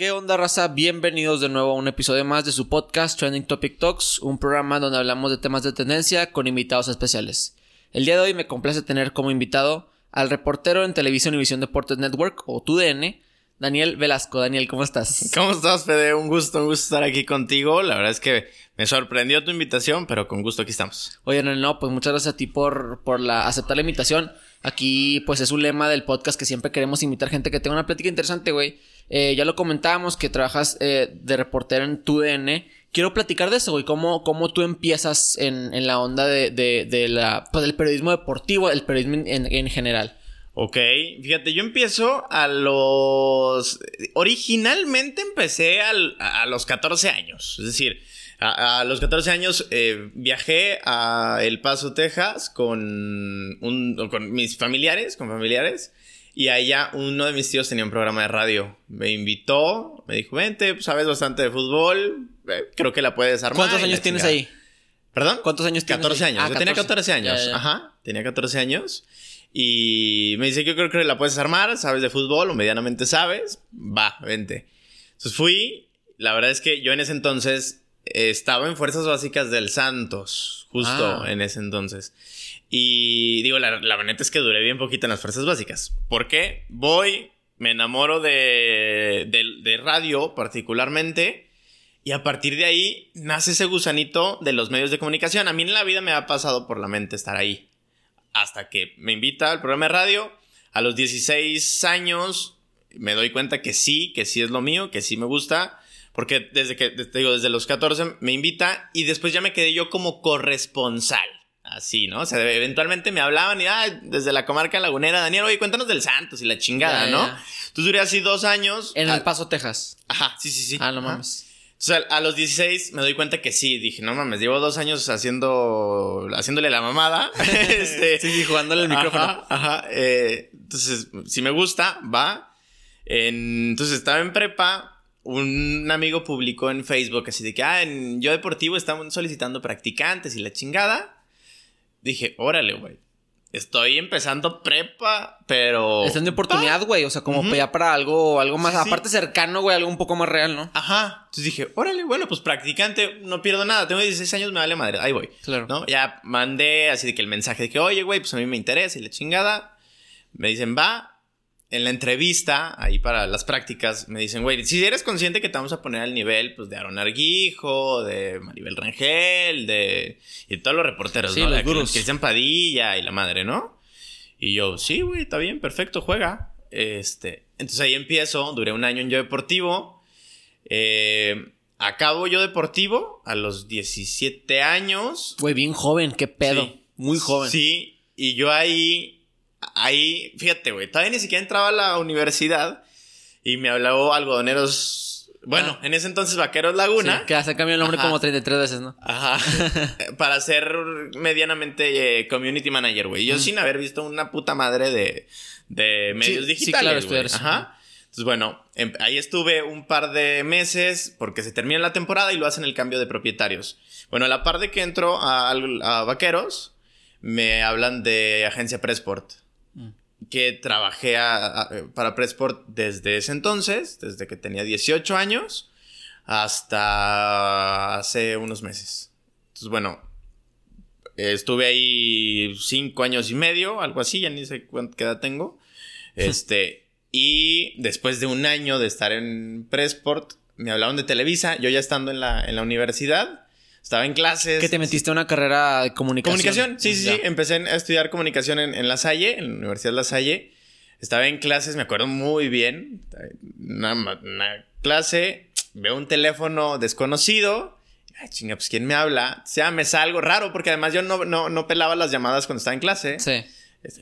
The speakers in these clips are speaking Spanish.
¿Qué onda, raza? Bienvenidos de nuevo a un episodio más de su podcast Trending Topic Talks, un programa donde hablamos de temas de tendencia con invitados especiales. El día de hoy me complace tener como invitado al reportero en Televisión y Visión Deportes Network, o TUDN, Daniel Velasco. Daniel, ¿cómo estás? ¿Cómo estás, Fede? Un gusto, un gusto estar aquí contigo. La verdad es que me sorprendió tu invitación, pero con gusto aquí estamos. Oye, no, no, pues muchas gracias a ti por, por la, aceptar la invitación. Aquí, pues es un lema del podcast que siempre queremos invitar gente que tenga una plática interesante, güey. Eh, ya lo comentábamos que trabajas eh, de reportero en TUDN. Quiero platicar de eso, güey. ¿Cómo, cómo tú empiezas en, en la onda de, de, la, pues, del periodismo deportivo, el periodismo en, en general? Ok, fíjate, yo empiezo a los... Originalmente empecé al- a los 14 años, es decir, a, a los 14 años eh, viajé a El Paso, Texas con, un, con mis familiares, con familiares, y allá uno de mis tíos tenía un programa de radio. Me invitó, me dijo, vente, pues, sabes bastante de fútbol, creo que la puedes armar. ¿Cuántos años tienes chingada". ahí? ¿Perdón? ¿Cuántos años tienes 14 ahí? años. Ah, Yo tenía 14 años. Ya, ya. Ajá. Tenía 14 años. Y me dice, yo creo que la puedes armar, sabes de fútbol o medianamente sabes. Va, vente. Entonces fui. La verdad es que yo en ese entonces estaba en Fuerzas Básicas del Santos. Justo Ah. en ese entonces. Y digo, la, la neta es que duré bien poquito en las Fuerzas Básicas. ¿Por qué? Voy, me enamoro de, de, de radio particularmente. Y a partir de ahí nace ese gusanito de los medios de comunicación. A mí en la vida me ha pasado por la mente estar ahí. Hasta que me invita al programa de radio. A los 16 años me doy cuenta que sí, que sí es lo mío, que sí me gusta. Porque desde que, te digo, desde los 14 me invita y después ya me quedé yo como corresponsal. Así, ¿no? O sea, eventualmente me hablaban y, ah, desde la comarca lagunera, Daniel, oye, cuéntanos del Santos y la chingada, Ya, ¿no? ya. Entonces duré así dos años. En El Paso, Texas. Ajá, sí, sí, sí. Ah, no mames. O sea, a los 16 me doy cuenta que sí. Dije, no mames, llevo dos años haciendo, haciéndole la mamada. este, Sí, sí, jugándole el micrófono. Ajá, ajá. eh, entonces, si me gusta, va. En- entonces, estaba en prepa. Un amigo publicó en Facebook así de que, ah, en Yo Deportivo estamos solicitando practicantes y la chingada. Dije, órale, güey. Estoy empezando prepa, pero... Esta es mi oportunidad, güey. O sea, como Ujú. ya para algo, algo más, sí. aparte cercano, güey, algo un poco más real, ¿no? Ajá. Entonces dije, órale, bueno, pues practicante, no pierdo nada. Tengo 16 años, me vale madre. Ahí voy. Claro. ¿No? Ya mandé así de que el mensaje de que, oye, güey, pues a mí me interesa y la chingada. Me dicen, va. En la entrevista, ahí para las prácticas, me dicen, güey, si eres consciente que te vamos a poner al nivel, pues, de Aaron Arguijo, de Maribel Rangel, de... Y de todos los reporteros, Sí, ¿no? los duros. Cristian Padilla y la madre, ¿no? Y yo, sí, güey, está bien, perfecto, juega. Este, entonces ahí empiezo, duré un año en Yo Deportivo. Eh, acabo Yo Deportivo a los 17 años. Güey, bien joven, qué pedo. Sí. Muy joven. Sí, y yo ahí, ahí, fíjate, güey, todavía ni siquiera entraba a la universidad y me habló algodoneros, bueno, en ese entonces Vaqueros Laguna. Sí, que se cambió el nombre Ajá. como 33 veces, ¿no? Ajá. Para ser medianamente eh, community manager, güey. Yo sin haber visto una puta madre de, de medios sí, digitales. claro, estudiar eso. Ajá. Entonces, bueno, em- ahí estuve un par de meses porque se termina la temporada y lo hacen el cambio de propietarios. Bueno, a la par de que entro a, a Vaqueros, me hablan de agencia Pressport. Que trabajé a- a- para Pressport desde ese entonces, desde que tenía 18 años hasta hace unos meses. Entonces, bueno, estuve ahí cinco años y medio, algo así, ya ni sé cuánta edad tengo. Este, y después de un año de estar en Pressport, me hablaron de Televisa, yo ya estando en la, en la universidad, estaba en clases. Que te metiste a una carrera de comunicación. Comunicación, sí, sí, Ya. sí. Empecé a estudiar comunicación en, en La Salle, en la Universidad de La Salle. Estaba en clases, me acuerdo muy bien. Una, una clase, veo un teléfono desconocido. Ay, chinga, pues ¿quién me habla? O sea, me salgo raro, porque además yo no, no, no pelaba las llamadas cuando estaba en clase. Sí.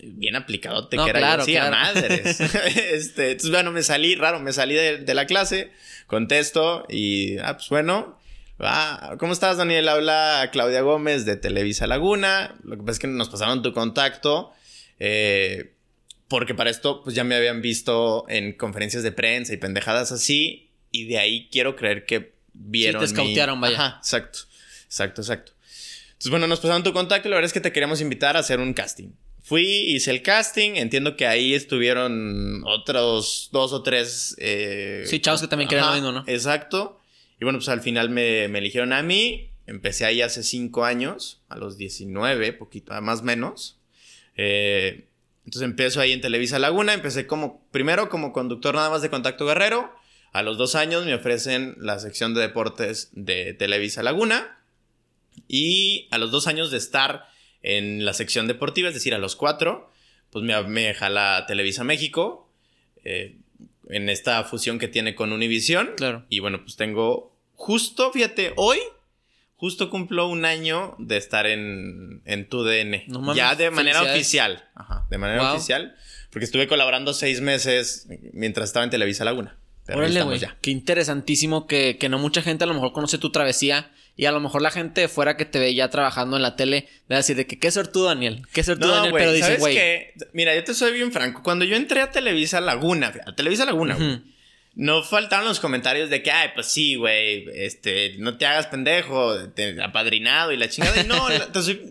Bien aplicado te No, que era claro, yo, sí, a claro. madres. este, entonces, bueno, me salí raro, me salí de, de la clase, contesto y, ah, pues bueno, ah, ¿cómo estás, Daniel? Habla Claudia Gómez de Televisa Laguna. Lo que pasa es que nos pasaron tu contacto, eh, porque para esto, pues ya me habían visto en conferencias de prensa y pendejadas así, y de ahí quiero creer que vieron. te escautearon, vaya. Ajá, exacto, exacto, exacto. Entonces, bueno, nos pasaron tu contacto y la verdad es que te queríamos invitar a hacer un casting. Fui, hice el casting, entiendo que ahí estuvieron otros dos o tres... Eh, sí, chavos que también quieren lo mismo, ¿no? Exacto. Y bueno, pues al final me, me, eligieron a mí. Empecé ahí hace cinco años, a los 19, poquito, más menos. Eh, entonces empiezo ahí en Televisa Laguna. Empecé como, primero como conductor nada más de Contacto Guerrero. A los dos años me ofrecen la sección de deportes de Televisa Laguna. Y a los dos años de estar en la sección deportiva, es decir, a los cuatro, pues me, me jala Televisa México. Eh, en esta fusión que tiene con Univision. Claro. Y bueno, pues tengo justo, fíjate, hoy justo cumplo un año de estar en, en tu DN. ya de manera oficial. Ajá, de manera oficial. Porque estuve colaborando seis meses mientras estaba en Televisa Laguna. Órale, güey. Qué interesantísimo que, que, no mucha gente a lo mejor conoce tu travesía y a lo mejor la gente de fuera que te ve ya trabajando en la tele va a decir de que qué tú, Daniel, qué tú, Daniel, pero dice, güey. Mira, yo te soy bien franco. Cuando yo entré a Televisa Laguna, a Televisa Laguna, güey no faltaron los comentarios de que, ay, pues sí, güey, este, no te hagas pendejo, te, apadrinado y la chingada. Y no,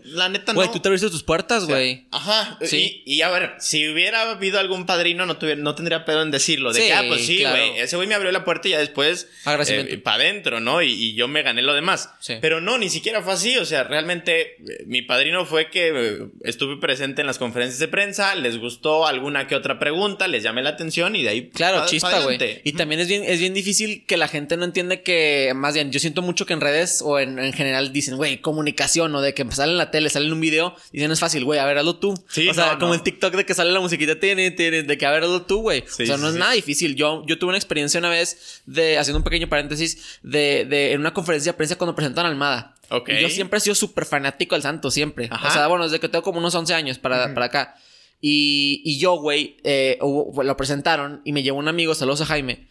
la, neta no. Güey, tú te abriste tus puertas, güey. ajá. Sí. Y, a ver, si hubiera habido algún padrino, no, tuviera, no tendría pedo en decirlo. De que, ah, pues sí, güey, ese güey me abrió la puerta y ya después, eh, para adentro, ¿no? Y, yo me gané lo demás. Pero no, ni siquiera fue así. O sea, realmente, eh, mi padrino fue que eh, estuve presente en las conferencias de prensa, les gustó alguna que otra pregunta, les llamé la atención y de ahí. Claro, chispa, güey también es bien, es bien difícil que la gente no entiende que, más bien, yo siento mucho que en redes o en, en general dicen, güey, comunicación o de que sale en la tele, sale en un video, dicen es fácil, güey, a ver, hazlo tú. o sea, como el TikTok de que sale la musiquita, tiene, tiene, de que a ver, hazlo tú, güey. o sea, no es nada difícil. Yo, yo tuve una experiencia una vez de, haciendo un pequeño paréntesis, de, de en una conferencia de prensa cuando presentan Almada. Okay. Y yo siempre he sido súper fanático del santo, siempre. O sea, bueno, desde que tengo como unos 11 años para, para acá. Y, y yo, güey, eh, lo presentaron y me llevó un amigo, saludos a Jaime.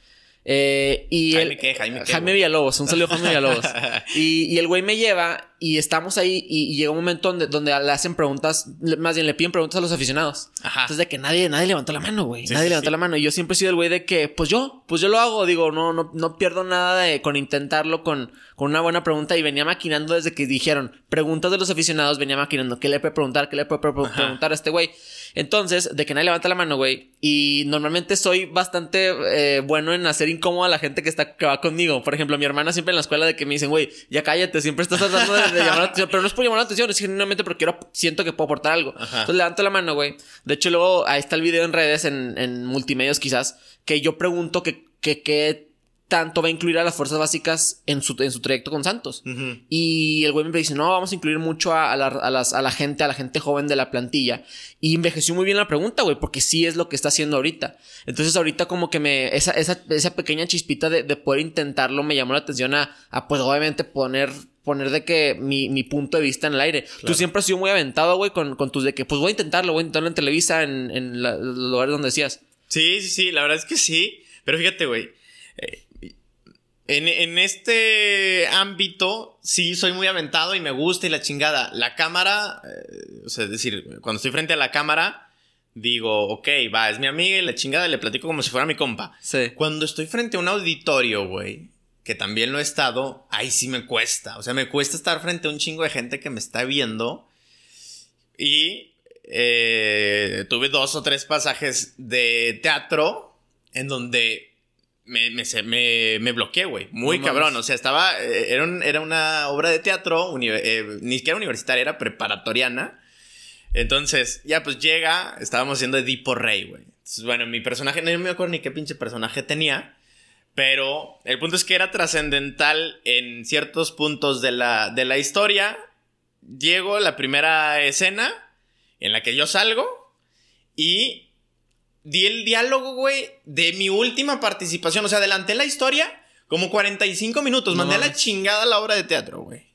Eh, y Jaime, ¿qué? Jaime, ¿qué, Jaime Villalobos, un saludo Jaime Villalobos. y, y, el güey me lleva y estamos ahí y, llega un momento donde, donde, le hacen preguntas, más bien le piden preguntas a los aficionados. Ajá. Entonces de que nadie, nadie levantó la mano, güey. nadie levantó la mano. Y yo siempre he sido el güey de que, pues yo, pues yo lo hago. Digo, no, no, no pierdo nada de, con intentarlo con, con una buena pregunta. Y venía maquinando desde que dijeron preguntas de los aficionados, venía maquinando qué le puede preguntar, qué le puede preguntar a este güey. Entonces, de que nadie levanta la mano, güey. Y normalmente soy bastante eh, bueno en hacer incómodo a la gente que está que va conmigo. Por ejemplo, mi hermana siempre en la escuela de que me dicen, güey, ya cállate, siempre estás tratando de, llamar la atención. Pero no es por llamar la atención, es genuinamente porque quiero, siento que puedo aportar algo. Entonces levanto la mano, güey. De hecho, luego ahí está el video en redes, en, en multimedios quizás, que yo pregunto que, que, que tanto va a incluir a las fuerzas básicas en su, en su trayecto con Santos. Y el güey me dice, no, vamos a incluir mucho a, la, a, las, a la gente, a la gente joven de la plantilla. Y envejeció muy bien la pregunta, güey, porque sí es lo que está haciendo ahorita. Entonces ahorita como que me, esa, esa, esa pequeña chispita de, de, poder intentarlo me llamó la atención a, a pues obviamente poner poner de que mi, mi, punto de vista en el aire. Tú siempre has sido muy aventado, güey, con, con tus de que, pues voy a intentarlo, voy a intentarlo en Televisa, en, en los lugares donde decías. Sí, sí, sí, la verdad es que sí. Pero fíjate, güey. Eh, en, este ámbito, sí, soy muy aventado y me gusta y la chingada. La cámara, eh, o sea, es decir, cuando estoy frente a la cámara, digo, ok, va, es mi amiga y la chingada le platico como si fuera mi compa. Sí. Cuando estoy frente a un auditorio, güey, que también lo he estado, ahí sí me cuesta. O sea, me cuesta estar frente a un chingo de gente que me está viendo. Y eh, tuve dos o tres pasajes de teatro en donde me, me, me, bloqueé, güey. Muy cabrón. O sea, estaba. Eh, era, era, una obra de teatro, eh, ni siquiera universitaria, era preparatoriana. Entonces, ya pues llega, estábamos haciendo Edipo Rey, güey. Bueno, mi personaje, no me acuerdo ni qué pinche personaje tenía. Pero el punto es que era trascendental en ciertos puntos de la, de la historia. Llego la primera escena en la que yo salgo y di el diálogo, güey, de mi última participación. O sea, adelanté la historia como 45 minutos. Mandé la chingada a la obra de teatro, güey.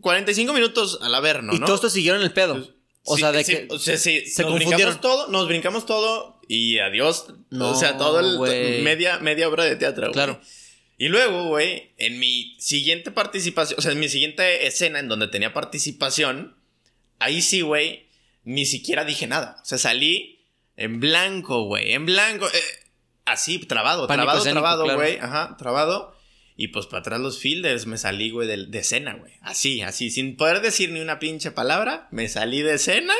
45 minutos al ¿no? Y todos te siguieron el pedo. O sea, de que. O sea, sí, se nos brincamos todo, nos brincamos todo y adiós. o sea, todo el. Media, media obra de teatro, güey. Claro. Y luego, güey, en mi siguiente participación, o sea, en mi siguiente escena en donde tenía participación, ahí sí, güey, ni siquiera dije nada. O sea, salí en blanco, güey. En blanco. Eh, así, trabado, trabado, trabado, güey. Ajá, trabado. Y pues para atrás los fielders me salí, güey, de, escena, güey. Así, así, sin poder decir ni una pinche palabra. Me salí de escena.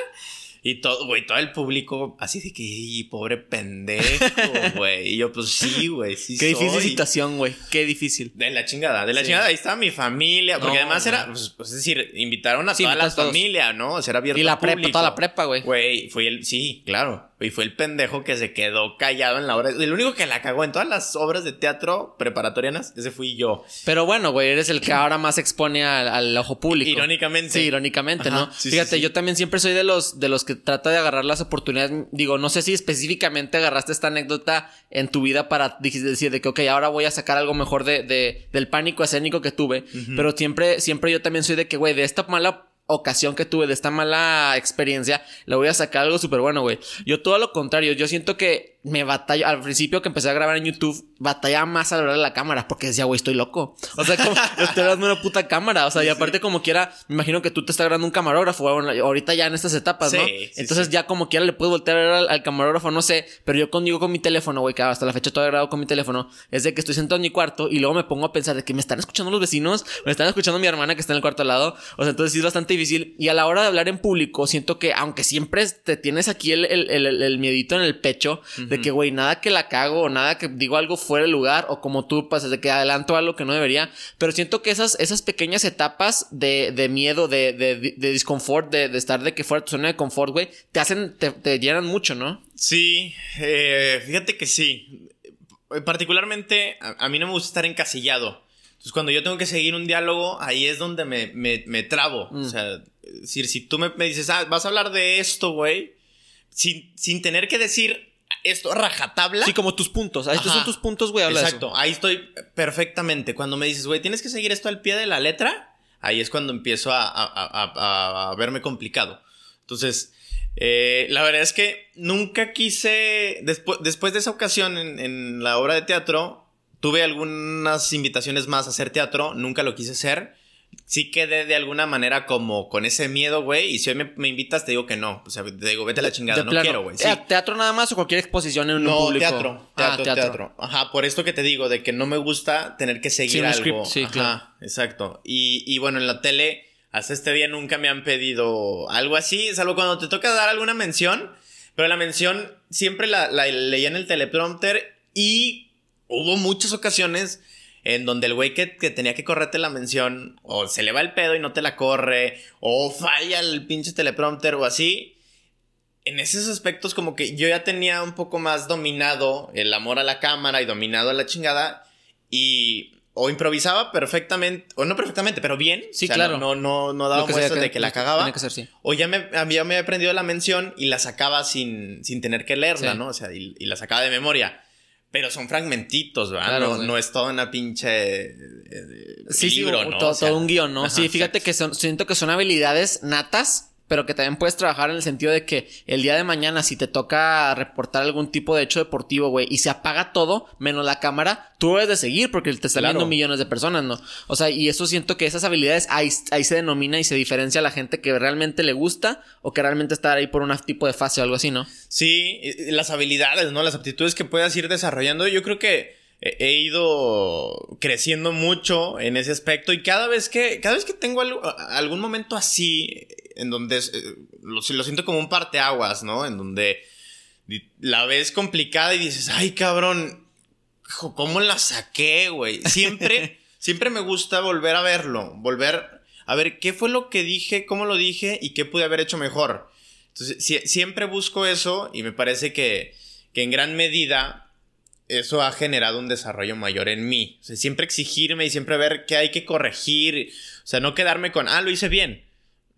Y todo, güey, todo el público así de que, "Y, pobre pendejo, güey. Y yo, pues sí, güey, sí Qué difícil soy". situación, güey. Qué difícil. De la chingada, de la Sí. chingada. Ahí estaba mi familia. Porque No, además era, pues, pues, es decir, invitaron a Sí, toda la familia, ¿no? O sea, era abierto Y la al prepa, toda la prepa, güey. Güey, fue el, sí, claro. Y fue el pendejo que se quedó callado en la obra. El único que la cagó en todas las obras de teatro preparatorianas, ese fui yo. Pero bueno, güey, eres el que ahora más expone al, al ojo público. Irónicamente. Sí, irónicamente, Ajá, ¿no? sí, Fíjate, sí. yo también siempre soy de los, de los que trata de agarrar las oportunidades. Digo, no sé si específicamente agarraste esta anécdota en tu vida para decir de que, ok, ahora voy a sacar algo mejor de, de- del pánico escénico que tuve. Pero siempre, siempre yo también soy de que, güey, de esta mala ocasión que tuve, de esta mala experiencia, le voy a sacar algo súper bueno, güey. Yo todo lo contrario, yo siento que me batalla, al principio que empecé a grabar en YouTube, batallaba más al hablar a la cámara, porque decía, güey, estoy loco. O sea, como, estoy grabando una puta cámara, o sea, y aparte como quiera, me imagino que tú te estás grabando un camarógrafo, ahorita ya en estas etapas, ¿no? Sí, sí, Entonces ya como quiera le puedes voltear a ver al, al camarógrafo, no sé, pero yo conmigo con mi teléfono, güey, que hasta la fecha todavía grabo con mi teléfono, es de que estoy sentado en mi cuarto y luego me pongo a pensar de que me están escuchando los vecinos, me están escuchando mi hermana que está en el cuarto al lado, o sea, entonces sí es bastante difícil y a la hora de hablar en público siento que aunque siempre te tienes aquí el, el, el- el miedito en el pecho de que, güey, nada que la cago o nada que digo algo fuera de lugar o como tú pasas de que adelanto algo que no debería, pero siento que esas, esas pequeñas etapas de, de miedo, de, de, de disconfort, de, de estar de que fuera tu zona de confort, güey, te hacen, te, te llenan mucho, ¿no? Sí, eh, fíjate que sí. Particularmente, a, a mí no me gusta estar encasillado. Entonces, cuando yo tengo que seguir un diálogo, ahí es donde me, me, me trabo. O sea, decir, si tú me, me dices, ah, vas a hablar de esto, güey, sin, sin tener que decir esto rajatabla. Sí, como tus puntos. Estos Ajá. son tus puntos, güey, eso. Exacto, ahí estoy perfectamente. Cuando me dices, güey, tienes que seguir esto al pie de la letra, ahí es cuando empiezo a, a- a- a- verme complicado. Entonces, eh, la verdad es que nunca quise, después, después de esa ocasión en, en la obra de teatro, tuve algunas invitaciones más a hacer teatro, nunca lo quise hacer. Sí quedé de alguna manera como con ese miedo, güey. Y si hoy me, me invitas, te digo que no. O sea, te digo, vete a la chingada, De no plano. quiero, güey. Sí. Eh, ¿Teatro nada más o cualquier exposición en un No, público? teatro, Ah, teatro, teatro, Ajá, por esto que te digo, de que no me gusta tener que seguir Sí, algo. script, sí, Ajá, claro. exacto. Y, y bueno, en la tele, hasta este día nunca me han pedido algo así, salvo cuando te toca dar alguna mención. Pero la mención siempre la, la leía en el teleprompter y hubo muchas ocasiones en donde el güey que, que tenía que correrte la mención o se le va el pedo y no te la corre o falla el pinche teleprompter o así en esos aspectos como que yo ya tenía un poco más dominado el amor a la cámara y dominado a la chingada y o improvisaba perfectamente o no perfectamente pero bien Sí, O sea, claro. no no no daba que muestras de que la cagaba Tiene que ser, sí. o ya me había me había aprendido la mención y la sacaba sin, sin tener que leerla Sí. no o sea y, y la sacaba de memoria pero son fragmentitos, ¿verdad? Claro, no, no es toda una pinche eh, Sí, libro, sí, ¿no? todo, O sea, todo un guion, ¿no? ajá, sí, fíjate que son, siento que son habilidades natas, pero que también puedes trabajar en el sentido de que el día de mañana, si te toca reportar algún tipo de hecho deportivo, güey, y se apaga todo, menos la cámara, tú debes de seguir porque te están Claro. viendo millones de personas, ¿no? O sea, y eso siento que esas habilidades ahí, ahí se denomina y se diferencia a la gente que realmente le gusta o que realmente está ahí por un tipo de fase o algo así, ¿no? Sí, las habilidades, ¿no? Las aptitudes que puedas ir desarrollando. Yo creo que he he ido creciendo mucho en ese aspecto y cada vez que, cada vez que tengo algo- algún momento así, en donde es, eh, lo, lo siento como un parteaguas, ¿no? En donde la ves complicada y dices, ay, cabrón, ¿cómo la saqué, güey? Siempre, siempre me gusta volver a verlo, volver a ver qué fue lo que dije, cómo lo dije y qué pude haber hecho mejor. Entonces, sie- siempre busco eso y me parece que, que en gran medida eso ha generado un desarrollo mayor en mí. O sea, siempre exigirme y siempre ver qué hay que corregir. O sea, no quedarme con, ah, lo hice bien.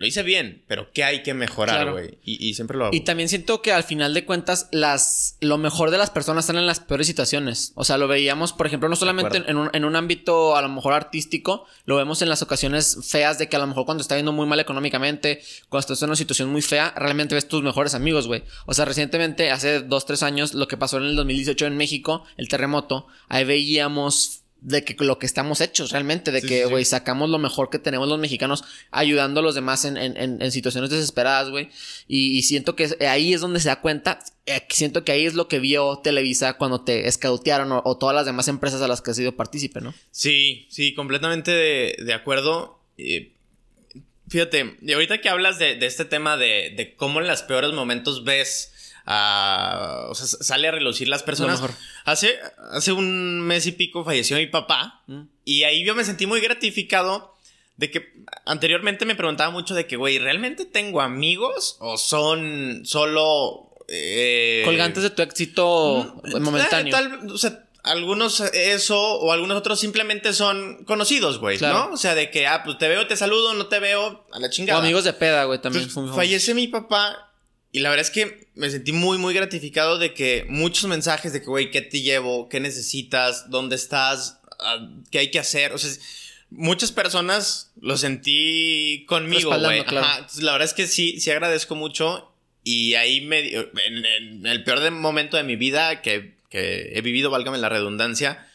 Lo hice bien, pero qué hay que mejorar, Claro. güey. Y, y siempre lo hago. Y también siento que al final de cuentas, las, lo mejor de las personas están en las peores situaciones. O sea, lo veíamos, por ejemplo, no solamente en un, en un ámbito a lo mejor artístico, lo vemos en las ocasiones feas de que a lo mejor cuando está yendo muy mal económicamente, cuando estás en una situación muy fea, realmente ves tus mejores amigos, güey. O sea, recientemente, hace dos, tres años, lo que pasó en el 2018 en México, el terremoto, ahí veíamos de que lo que estamos hechos realmente, de Sí, que, sí. güey, sacamos lo mejor que tenemos los mexicanos ayudando a los demás en, en- en- en situaciones desesperadas, güey. Y, y siento que ahí es donde se da cuenta, eh, siento que ahí es lo que vio Televisa cuando te escautearon o, o todas las demás empresas a las que has sido partícipe, ¿no? Sí, sí, completamente de, de acuerdo. Eh, Fíjate, y ahorita que hablas de, este tema de, de, cómo en los peores momentos ves a. O sea, sale a relucir las personas. Hace, hace un mes y pico falleció mi papá. Mm. Y ahí yo me sentí muy gratificado de que anteriormente me preguntaba mucho de que, güey, ¿realmente tengo amigos o son solo... Eh, Colgantes de tu éxito mm, momentáneo. o sea, algunos eso o algunos otros simplemente son conocidos, güey, ¿no? O sea, de que, ah, pues te veo, te saludo, no te veo, a la chingada. O amigos de peda, güey, también. fallece mi papá y la verdad es que me sentí muy, muy gratificado de que muchos mensajes de que, güey, ¿qué te llevo? ¿Qué necesitas? ¿Dónde estás? Ah, ¿Qué hay que hacer? O sea, muchas personas lo sentí conmigo, güey. La verdad es que sí, sí agradezco mucho. Y ahí me, en, el peor momento de mi vida que, he vivido, válgame la redundancia,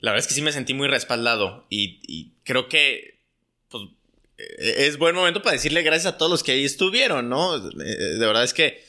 la verdad es que sí me sentí muy respaldado. Y, creo que pues, es buen momento para decirle gracias a todos los que ahí estuvieron, ¿no? Eh, de verdad es que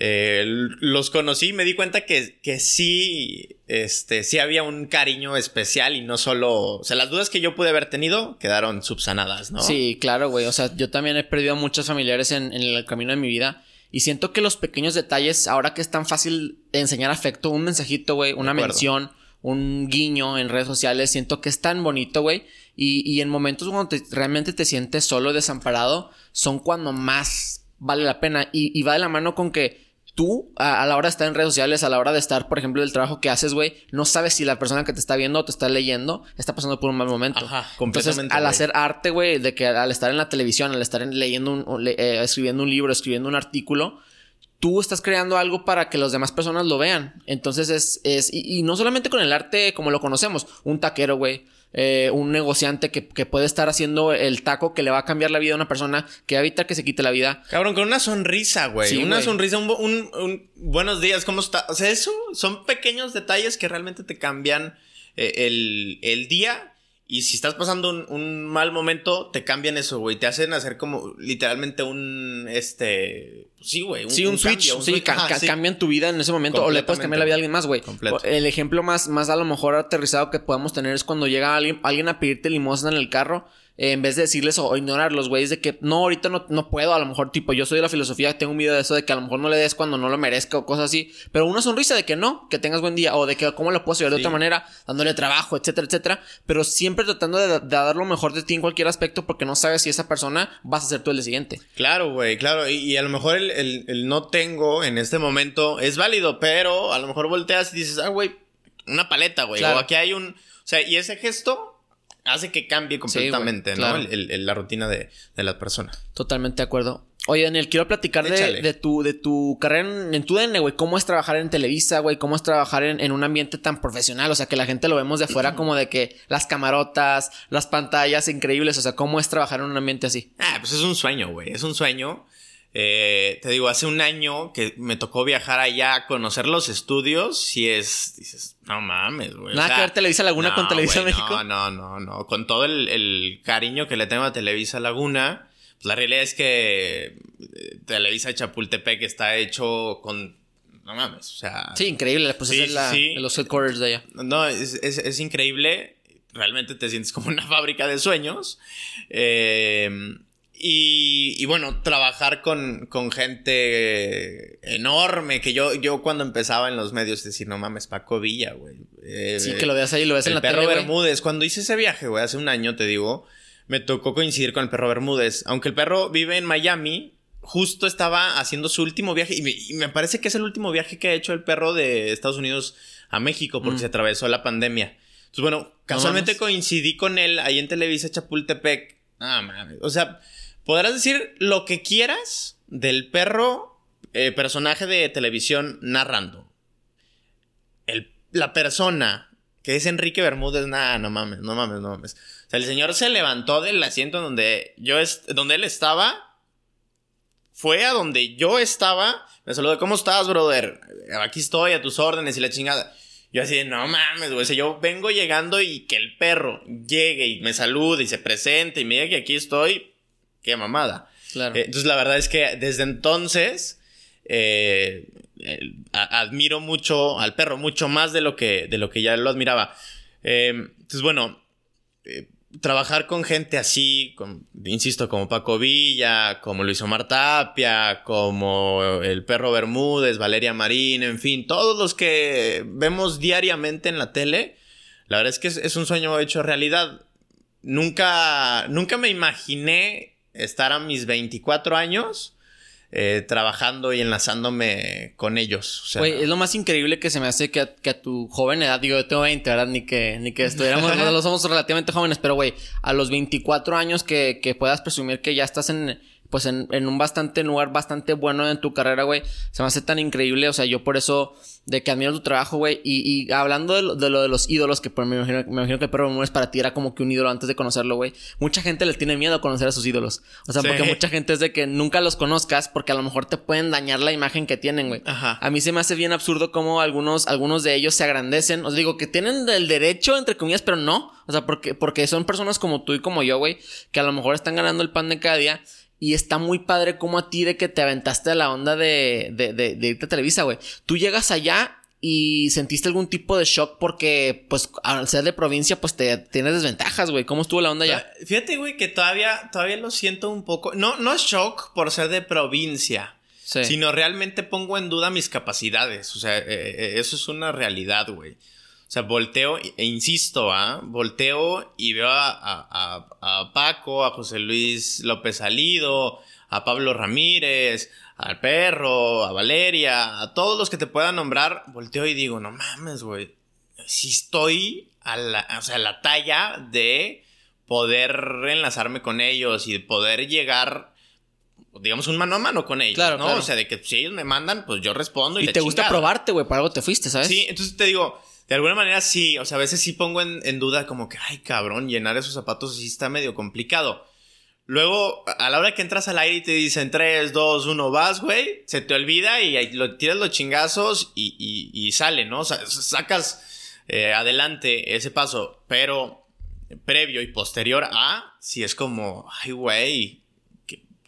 eh, los conocí y me di cuenta que, que sí, este, sí había un cariño especial y no solo, o sea, las dudas que yo pude haber tenido quedaron subsanadas, ¿no? Sí, claro, güey, o sea, yo también he perdido a muchos familiares en, el camino de mi vida y siento que los pequeños detalles, ahora que es tan fácil enseñar afecto, un mensajito, güey, una mención, un guiño en redes sociales, siento que es tan bonito, güey. Y, y, en momentos cuando realmente te sientes solo, desamparado, son cuando más vale la pena. Y, y va de la mano con que tú, a, la hora de estar en redes sociales, a la hora de estar, por ejemplo, del trabajo que haces, güey, no sabes si la persona que te está viendo o te está leyendo está pasando por un mal momento. Ajá, completamente. Entonces, al hacer arte, güey, de que al estar en la televisión, al estar leyendo un, eh, escribiendo un libro, escribiendo un artículo, tú estás creando algo para que las demás personas lo vean. Entonces es, es y, y no solamente con el arte como lo conocemos, un taquero, güey eh, un negociante que, puede estar haciendo el taco que le va a cambiar la vida a una persona, que va a evitar que se quite la vida. Cabrón, con una sonrisa, güey. una sonrisa, un, buenos días, ¿cómo está? O sea, eso son pequeños detalles que realmente te cambian eh, el, el día y si estás pasando un, mal momento, te cambian eso, güey. Te hacen hacer como literalmente un. Este. Sí, güey. Un, sí, un, switch. sí, cambian tu vida en ese momento. O le puedes cambiar la vida a alguien más, güey. El ejemplo más, más a lo mejor aterrizado que podemos tener es cuando llega alguien, alguien a pedirte limosna en el carro en vez de decirles o, ignorar los güeyes de que no, ahorita no, no puedo, a lo mejor, tipo, yo soy de la filosofía, tengo un video de eso de que a lo mejor no le des cuando no lo merezca o cosas así, pero una sonrisa de que no, que tengas buen día, o de que cómo lo puedo hacer de otra manera, dándole trabajo, etcétera, etcétera, pero siempre tratando de, dar lo mejor de ti en cualquier aspecto porque no sabes si esa persona vas a ser tú el siguiente. Claro, güey, claro, y, a lo mejor el, no tengo en este momento es válido, pero a lo mejor volteas y dices, ah, güey, una paleta, güey, o aquí hay un, o sea, y ese gesto hace que cambie completamente, ¿no? la rutina de, la persona. Totalmente de acuerdo. Oye, Daniel, quiero platicar de, tu, de tu carrera en, tu DN, güey. ¿Cómo es trabajar en Televisa, güey? ¿Cómo es trabajar en, un ambiente tan profesional? O sea, que la gente lo vemos de afuera como de que las camarotas, las pantallas increíbles. O sea, ¿cómo es trabajar en un ambiente así? Ah, pues es un sueño, güey. Es un sueño. Eh, te digo, hace un año que me tocó viajar allá a conocer los estudios. Si es, dices, no mames, güey. Nada que ver Televisa Laguna con Televisa México. No, no, no, no. Con todo el, cariño que le tengo a Televisa Laguna, pues la realidad es que eh, Televisa Chapultepec está hecho con. No mames, o sea. Sí, increíble. Pues es la, los headquarters de allá. No, es, es, es increíble. Realmente te sientes como una fábrica de sueños. Eh y, bueno, trabajar con, gente enorme, que yo, yo cuando empezaba en los medios decir, no mames, Paco Villa, güey. Eh, sí, que lo veas ahí, lo ves en la perro Bermúdez. Cuando hice ese viaje, güey, hace un año, te digo, me tocó coincidir con el perro Bermúdez. Aunque el perro vive en Miami, justo estaba haciendo su último viaje. Y me, parece que es el último viaje que ha hecho el perro de Estados Unidos a México, porque mm. se atravesó la pandemia. Entonces, bueno, casualmente coincidí con él ahí en Televisa Chapultepec. Ah, mames. O sea Podrás decir lo que quieras del perro eh, personaje de televisión narrando. la persona que es Enrique Bermúdez, nada, no mames, no mames, no mames. O sea, el señor se levantó del asiento donde yo donde él estaba, fue a donde yo estaba, me saludó, ¿cómo estás, brother? Aquí estoy a tus órdenes y la chingada. Yo así, no mames, güey. O sea, yo vengo llegando y que el perro llegue y me salude y se presente y me diga que aquí estoy qué mamada. Claro. Eh, entonces, la verdad es que desde entonces eh, admiro mucho al perro, mucho más de lo que, de lo que ya lo admiraba. Eh, entonces, bueno, trabajar con gente así, insisto, como Paco Villa, como Luis Omar Tapia, como el perro Bermúdez, Valeria Marín, en fin, todos los que vemos diariamente en la tele, la verdad es que es, un sueño hecho realidad. Nunca, nunca me imaginé estar a mis 24 años eh, trabajando y enlazándome con ellos. es lo más increíble que se me hace que a, tu joven edad, digo, yo tengo 20, ¿verdad? Ni que, ni que estuviéramos, no somos relativamente jóvenes, pero güey, a los 24 años que, que puedas presumir que ya estás en pues en, en, un bastante lugar bastante bueno en tu carrera, güey. Se me hace tan increíble. O sea, yo por eso, de que admiro tu trabajo, güey. Y, y, hablando de lo, de lo, de los ídolos, que me, imagino, me imagino que el perro es para ti era como que un ídolo antes de conocerlo, güey. Mucha gente le tiene miedo a conocer a sus ídolos. O sea, porque mucha gente es de que nunca los conozcas porque a lo mejor te pueden dañar la imagen que tienen, güey. Ajá. A mí se me hace bien absurdo como algunos, algunos de ellos se agrandecen. Os digo que tienen el derecho, entre comillas, pero no. O sea, porque, porque son personas como tú y como yo, güey, que a lo mejor están ganando el pan de cada día y está muy padre como a ti de que te aventaste a la onda de, de, de, irte a Televisa, güey. Tú llegas allá y sentiste algún tipo de shock porque, pues, al ser de provincia, pues te tienes desventajas, güey. ¿Cómo estuvo la onda allá? Fíjate, güey, que todavía, todavía lo siento un poco. No, no es shock por ser de provincia. Sino realmente pongo en duda mis capacidades. O sea, eh, eh, eso es una realidad, güey. O sea, volteo, e insisto, ¿ah? Volteo y veo a, Paco, a José Luis López Salido, a Pablo Ramírez, al perro, a Valeria, a todos los que te puedan nombrar. Volteo y digo, no mames, güey. Si estoy a la, o sea, a la talla de poder enlazarme con ellos y de poder llegar digamos, un mano a mano con ellos, claro, ¿no? O sea, de que si ellos me mandan, pues yo respondo y, y te gusta probarte, güey, para algo te fuiste, ¿sabes? Sí, entonces te digo, de alguna manera sí, o sea, a veces sí pongo en, duda como que, ay cabrón, llenar esos zapatos sí está medio complicado. Luego, a la hora que entras al aire y te dicen 3, 2, 1, vas, güey, se te olvida y lo, tiras los chingazos y, y, sale, ¿no? O sea, sacas eh, adelante ese paso, pero previo y posterior a, si es como, ay, güey,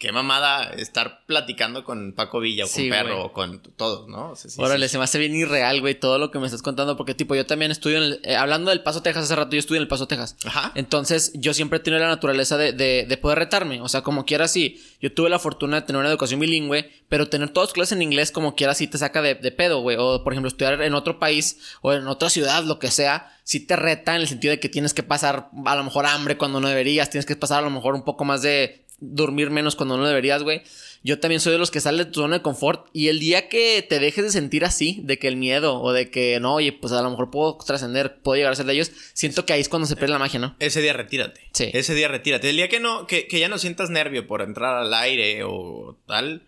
qué mamada estar platicando con Paco Villa o con Perro o con todos, ¿no? Órale, se me hace bien irreal, güey, todo lo que me estás contando. Porque, tipo, yo también estudio en el. Eh, hablando del Paso Texas hace rato, yo estudio en el Paso Texas. Ajá. Entonces, yo siempre he tenido la naturaleza de, de, poder retarme. O sea, como quiera, sí. Yo tuve la fortuna de tener una educación bilingüe, pero tener todas clases en inglés, como quiera, sí te saca de, de pedo, güey. O, por ejemplo, estudiar en otro país o en otra ciudad, lo que sea sí te reta en el sentido de que tienes que pasar a lo mejor hambre cuando no deberías, tienes que pasar a lo mejor un poco más de dormir menos cuando no deberías, güey. Yo también soy de los que sale de tu zona de confort. Y el día que te dejes de sentir así, de que el miedo o de que no, oye, pues a lo mejor puedo trascender, puedo llegar a ser de ellos, siento que ahí es cuando se pierde la magia, ¿no? Ese día retírate. Sí. Ese día retírate. El día que no, que, ya no sientas nervio por entrar al aire o tal,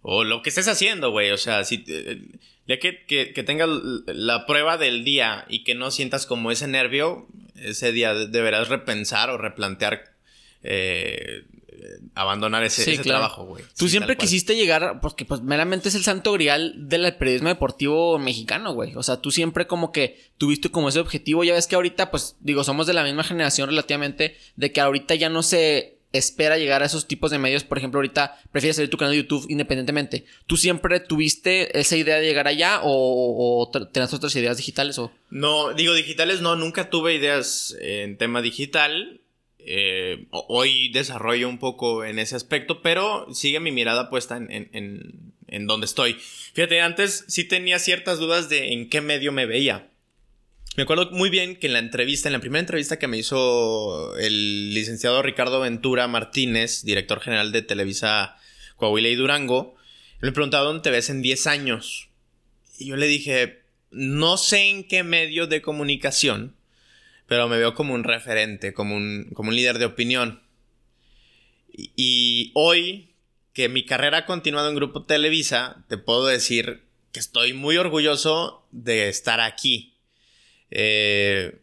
o lo que estés haciendo, güey. O sea, si. Ya que, que, que tengas la prueba del día y que no sientas como ese nervio, ese día deberás repensar o replantear eh, abandonar ese, trabajo, güey. Tú siempre quisiste llegar, porque pues meramente es el santo grial del periodismo deportivo mexicano, güey. O sea, tú siempre como que tuviste como ese objetivo. Ya ves que ahorita, pues digo, somos de la misma generación relativamente, de que ahorita ya no se espera llegar a esos tipos de medios. Por ejemplo, ahorita prefieres salir tu canal de YouTube independientemente. ¿Tú siempre tuviste esa idea de llegar allá o, o tenías otras ideas digitales o...? No, digo digitales no, nunca tuve ideas en tema digital. Eh, hoy desarrollo un poco en ese aspecto, pero sigue mi mirada puesta en, en, donde estoy. Fíjate, antes sí tenía ciertas dudas de en qué medio me veía. Me acuerdo muy bien que en la entrevista, en la primera entrevista que me hizo el licenciado Ricardo Ventura Martínez, director general de Televisa Coahuila y Durango, me preguntaba dónde te ves en 10 años. Y yo le dije, no sé en qué medio de comunicación, pero me veo como un referente, como un, como un líder de opinión. Y, hoy que mi carrera ha continuado en Grupo Televisa, te puedo decir que estoy muy orgulloso de estar aquí. Eh,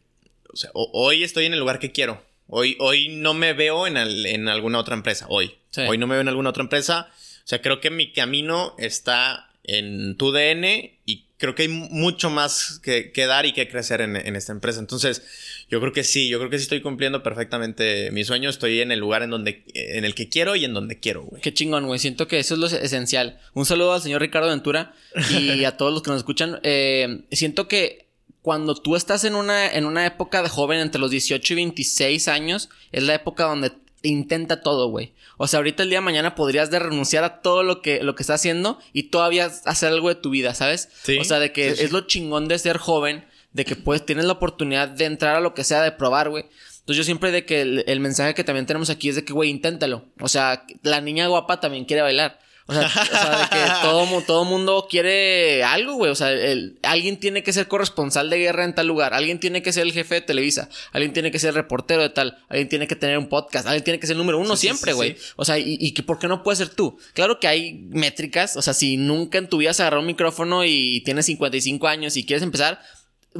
hoy estoy en el lugar que quiero. Hoy, hoy no me veo en, en alguna otra empresa. Hoy. Hoy no me veo en alguna otra empresa. O sea, creo que mi camino está en tu DN y creo que hay mucho más que, dar y que crecer en, esta empresa. Entonces, yo creo que sí, yo creo que sí estoy cumpliendo perfectamente mi sueño. Estoy en el lugar en donde, en el que quiero y en donde quiero, güey. Qué chingón, güey. Siento que eso es lo esencial. Un saludo al señor Ricardo Ventura y a todos los que nos escuchan. Eh, siento que cuando tú estás en una, en una época de joven entre los 18 y 26 años, es la época donde intenta todo, güey. O sea, ahorita el día de mañana podrías de renunciar a todo lo que, lo que estás haciendo y todavía hacer algo de tu vida, ¿sabes? Sí, O sea, de que sí, sí. es lo chingón de ser joven, de que pues tienes la oportunidad de entrar a lo que sea, de probar, güey. Entonces yo siempre de que el, el mensaje que también tenemos aquí es de que, güey, inténtalo. O sea, la niña guapa también quiere bailar. O sea, o sea, de que todo, todo mundo quiere algo, güey. O sea, el- alguien tiene que ser corresponsal de guerra en tal lugar. Alguien tiene que ser el jefe de Televisa. Alguien tiene que ser el reportero de tal. Alguien tiene que tener un podcast. Alguien tiene que ser el número uno Sí, siempre, sí, güey. sí. O sea, y, y que por qué no puedes ser tú. Claro que hay métricas. O sea, si nunca en tu vida se agarró un micrófono y tienes 55 años y quieres empezar,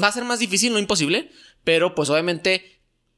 va a ser más difícil, no imposible. Pero pues obviamente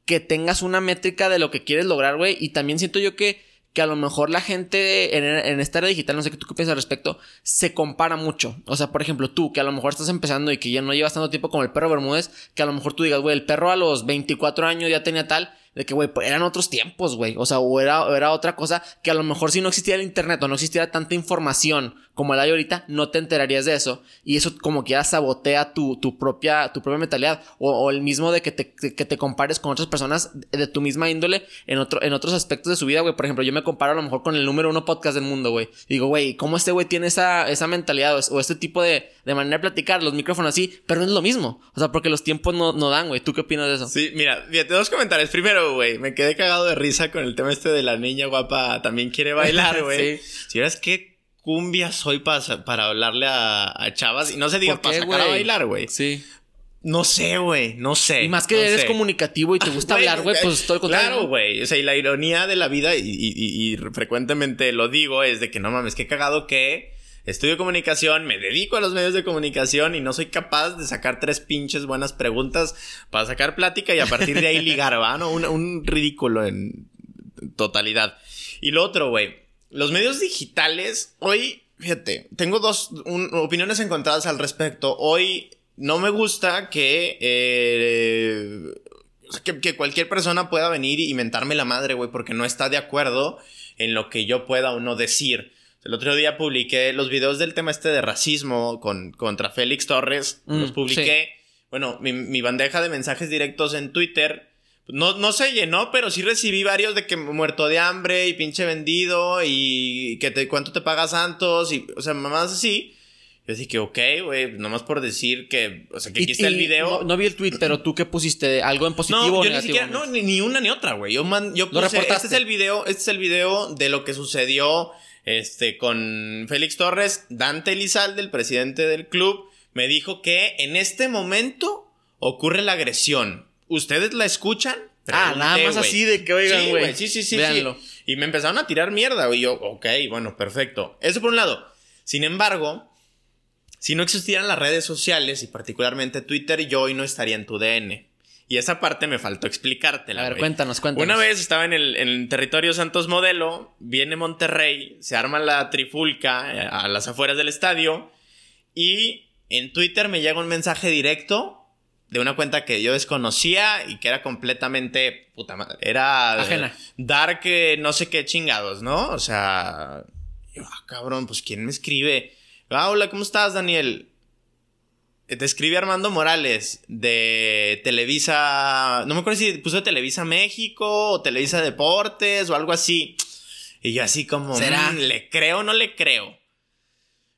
que tengas una métrica de lo que quieres lograr, güey. Y también siento yo que, que a lo mejor la gente en, en esta era digital, no sé qué tú qué piensas al respecto, se compara mucho. O sea, por ejemplo, tú, que a lo mejor estás empezando y que ya no llevas tanto tiempo como el perro Bermúdez, que a lo mejor tú digas, güey, el perro a los 24 años ya tenía tal. De que, güey, pues eran otros tiempos, güey. O sea, o era, era otra cosa que a lo mejor si no existiera el internet o no existiera tanta información como la hay ahorita, no te enterarías de eso. Y eso como que ya sabotea tu, tu propia, tu propia mentalidad. O, o el mismo de que te, que te compares con otras personas de tu misma índole en, otro, en otros aspectos de su vida, güey. Por ejemplo, yo me comparo a lo mejor con el número uno podcast del mundo, güey. Digo, güey, ¿cómo este güey tiene esa, esa mentalidad o, es- o este tipo de, de manera de platicar, los micrófonos así? Pero no es lo mismo. O sea, porque los tiempos no, no dan, güey. ¿Tú qué opinas de eso? Sí, mira, fíjate, dos comentarios. Primero, güey, me quedé cagado de risa con el tema este de la niña guapa también quiere bailar, güey. Sí. Si vieras qué cumbia soy para, para hablarle a, a chavas y no se diga ¿Por para a bailar, güey. Sí. No sé, güey, no sé. Y más que no eres sé. comunicativo y te gusta hablar, güey, pues todo el contrario. Claro, güey. O sea, y la ironía de la vida, y, y- y- y frecuentemente lo digo, es de que no mames, qué cagado que estudio comunicación, me dedico a los medios de comunicación y no soy capaz de sacar tres pinches buenas preguntas para sacar plática y a partir de ahí ligar, ¿va? ¿No? Un, un ridículo en totalidad. Y lo otro, güey. Los medios digitales, hoy, fíjate, tengo dos un- opiniones encontradas al respecto. Hoy no me gusta que, eh, que, que cualquier persona pueda venir y mentarme la madre, güey, porque no está de acuerdo en lo que yo pueda o no decir. El otro día publiqué los videos del tema este de racismo con, contra Félix Torres. Mm, los publiqué. Bueno, mi, mi bandeja de mensajes directos en Twitter no, no se llenó, pero sí recibí varios de que muerto de hambre y pinche vendido y que te, cuánto te paga Santos y, o sea, mamás así. Yo dije que, ok, güey, nomás por decir que, o sea, que aquí Y- está el video. No, no vi el tweet, pero tú qué pusiste, algo en positivo No, o yo ni negativo. siquiera, no, ni, ni una ni otra, güey. Yo, man- yo puse, este es el video, este es el video de lo que sucedió, este, con Félix Torres. Dante Elizalde, el presidente del club, me dijo que en este momento ocurre la agresión. ¿Ustedes la escuchan? Ah, nada Pregunté, más así de que, oigan, güey. Sí, sí, sí, sí. Y me empezaron a tirar mierda. Y yo, ok, bueno, perfecto. Eso por un lado. Sin embargo, si no existieran las redes sociales y particularmente Twitter, yo hoy no estaría en tu DN. Y esa parte me faltó explicártela. A ver, cuéntanos, cuéntanos. Una vez estaba en el, en el territorio Santos Modelo, viene Monterrey, se arma la trifulca eh, a las afueras del estadio y en Twitter me llega un mensaje directo de una cuenta que yo desconocía y que era completamente puta madre. Era Ajena. dark, eh, no sé qué chingados, ¿no? O sea, yo, ah, cabrón, pues ¿quién me escribe? Ah, hola, ¿cómo estás, Daniel? Eh, Te escribe Armando Morales de Televisa. No me acuerdo si puso Televisa México o Televisa Deportes o algo así. Y yo así como, ¿Será? "Mm, ¿le creo o no le creo?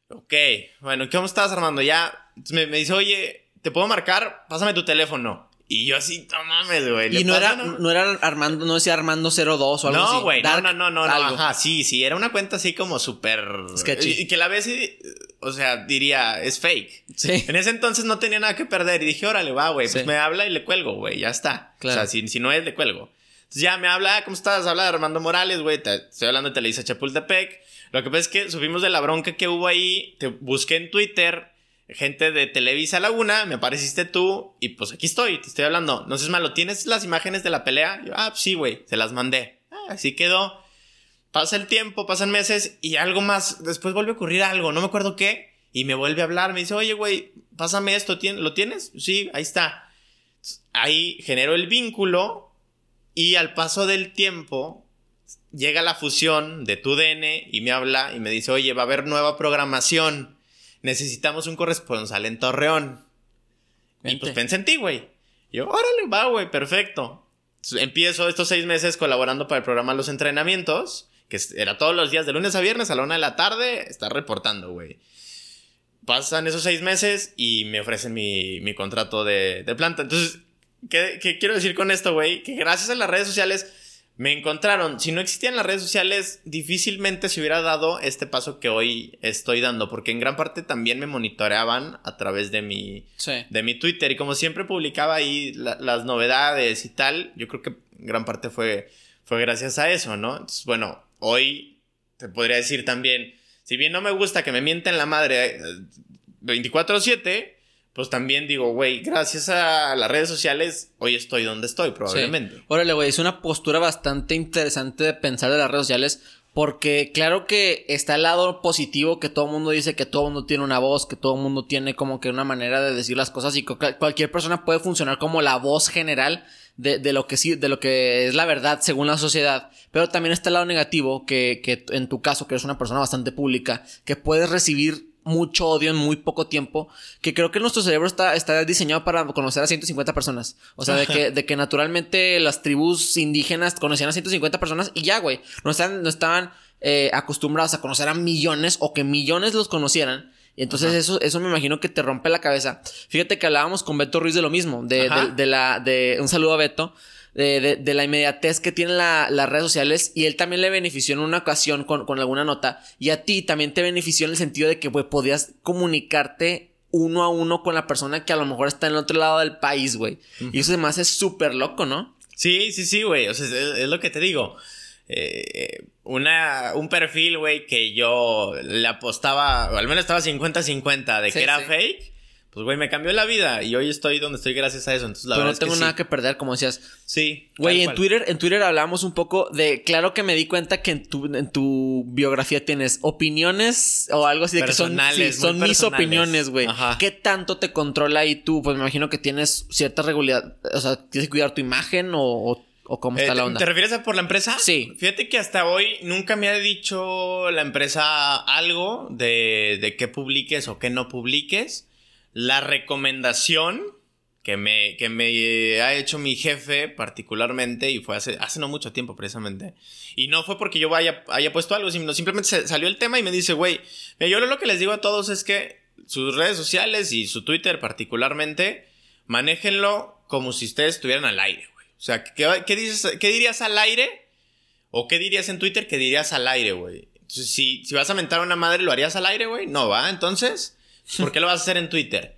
Ok, bueno, ¿cómo estás, Armando? Ya me, me dice, oye, ¿te puedo marcar? Pásame tu teléfono. Y yo así, no mames, güey. ¿le Y no era, no era Armando, no decía Armando 02 o algo así. no, güey, no, Dark, no, no, no, no, algo. ajá, sí, sí, era una cuenta así como súper... Sketchy. Y que la ves y, o sea, diría, es fake. Sí. En ese entonces no tenía nada que perder y dije, órale, va, güey, pues me habla y le cuelgo, güey, ya está. Claro. O sea, si, si no es, le cuelgo. Entonces ya me habla, "Ah, ¿cómo estás? Habla de Armando Morales, güey, estoy hablando de Televisa Chapultepec. Lo que pasa es que subimos de la bronca que hubo ahí, te busqué en Twitter, gente de Televisa Laguna, me apareciste tú y pues aquí estoy, te estoy hablando. No seas malo, ¿tienes las imágenes de la pelea? Yo, ah, sí, güey, se las mandé. Ah, así quedó. Pasa el tiempo, pasan meses y algo más, después vuelve a ocurrir algo, no me acuerdo qué, y me vuelve a hablar, me dice, oye, güey, pásame esto, ¿tien- ¿lo tienes? Sí, ahí está. Ahí genero el vínculo y al paso del tiempo llega la fusión de tu DN y me habla y me dice, oye, va a haber nueva programación, necesitamos un corresponsal en Torreón. Y pues pensé en ti, güey. Yo, órale, va, güey, perfecto. Empiezo estos seis meses colaborando para el programa Los Entrenamientos, que era todos los días de lunes a viernes a la una de la tarde, estar reportando, güey. Pasan esos seis meses y me ofrecen mi, mi contrato de, de planta. Entonces, ¿qué, qué quiero decir con esto, güey? Que gracias a las redes sociales me encontraron. Si no existían las redes sociales, difícilmente se hubiera dado este paso que hoy estoy dando, porque en gran parte también me monitoreaban a través de mi, Sí. de mi Twitter y como siempre publicaba ahí la- las novedades y tal, yo creo que en gran parte fue, fue gracias a eso, ¿no? Entonces, bueno, hoy te podría decir también, si bien no me gusta que me mienten la madre eh, 24/7, pues también digo, güey, gracias a las redes sociales, hoy estoy donde estoy, probablemente. Sí. Órale, güey, es una postura bastante interesante de pensar de las redes sociales. Porque claro que está el lado positivo que todo el mundo dice que todo el mundo tiene una voz, que todo el mundo tiene como que una manera de decir las cosas y que cualquier persona puede funcionar como la voz general de, de lo que sí, de lo que es la verdad según la sociedad. Pero también está el lado negativo que, que en tu caso, que eres una persona bastante pública, que puedes recibir mucho odio en muy poco tiempo, que creo que nuestro cerebro está, está diseñado para conocer a 150 personas. O sea, de que, de que naturalmente las tribus indígenas conocían a 150 personas y ya, güey. No estaban, no estaban eh, acostumbrados a conocer a millones o que millones los conocieran. Y entonces eso, eso me imagino que te rompe la cabeza. Fíjate que hablábamos con Beto Ruiz de lo mismo, de, de, de la, de, un saludo a Beto, de, de, de la inmediatez que tienen la- las redes sociales y él también le benefició en una ocasión con, con alguna nota y a ti también te benefició en el sentido de que güey, podías comunicarte uno a uno con la persona que a lo mejor está en el otro lado del país, güey. Y eso además es súper loco, ¿no? Sí, sí, sí, güey. O sea, es, es lo que te digo. Eh, una, un perfil, güey, que yo le apostaba, o al menos estaba 50-50 de Sí, que era sí. fake. Pues, güey, me cambió la vida. Y hoy estoy donde estoy gracias a eso. Entonces, la Pero verdad no es que tengo sí. nada que perder, como decías. Sí. Güey, en. Twitter, en Twitter hablamos un poco de, claro que me di cuenta que en tu, en tu biografía tienes opiniones o algo así de que son, sí, son mis opiniones, güey. Ajá. ¿Qué tanto te controla ahí tú? Pues me imagino que tienes cierta regularidad, o sea, tienes que cuidar tu imagen o, o, o cómo está Eh, la ¿te- onda. ¿Te refieres a por la empresa? Sí. Fíjate que hasta hoy nunca me ha dicho la empresa algo de, de qué publiques o qué no publiques. La recomendación que me, que me ha hecho mi jefe particularmente, y fue hace, hace no mucho tiempo precisamente, y no fue porque yo vaya, haya puesto algo, sino simplemente se- salió el tema y me dice, güey, yo lo que les digo a todos es que sus redes sociales y su Twitter particularmente, manéjenlo como si ustedes estuvieran al aire, güey. O sea, ¿qué, qué dices, ¿qué dirías al aire? ¿O qué dirías en Twitter que dirías al aire, güey? Si, si vas a mentar a una madre, ¿lo harías al aire, güey? No, ¿va? Entonces, ¿por qué lo vas a hacer en Twitter?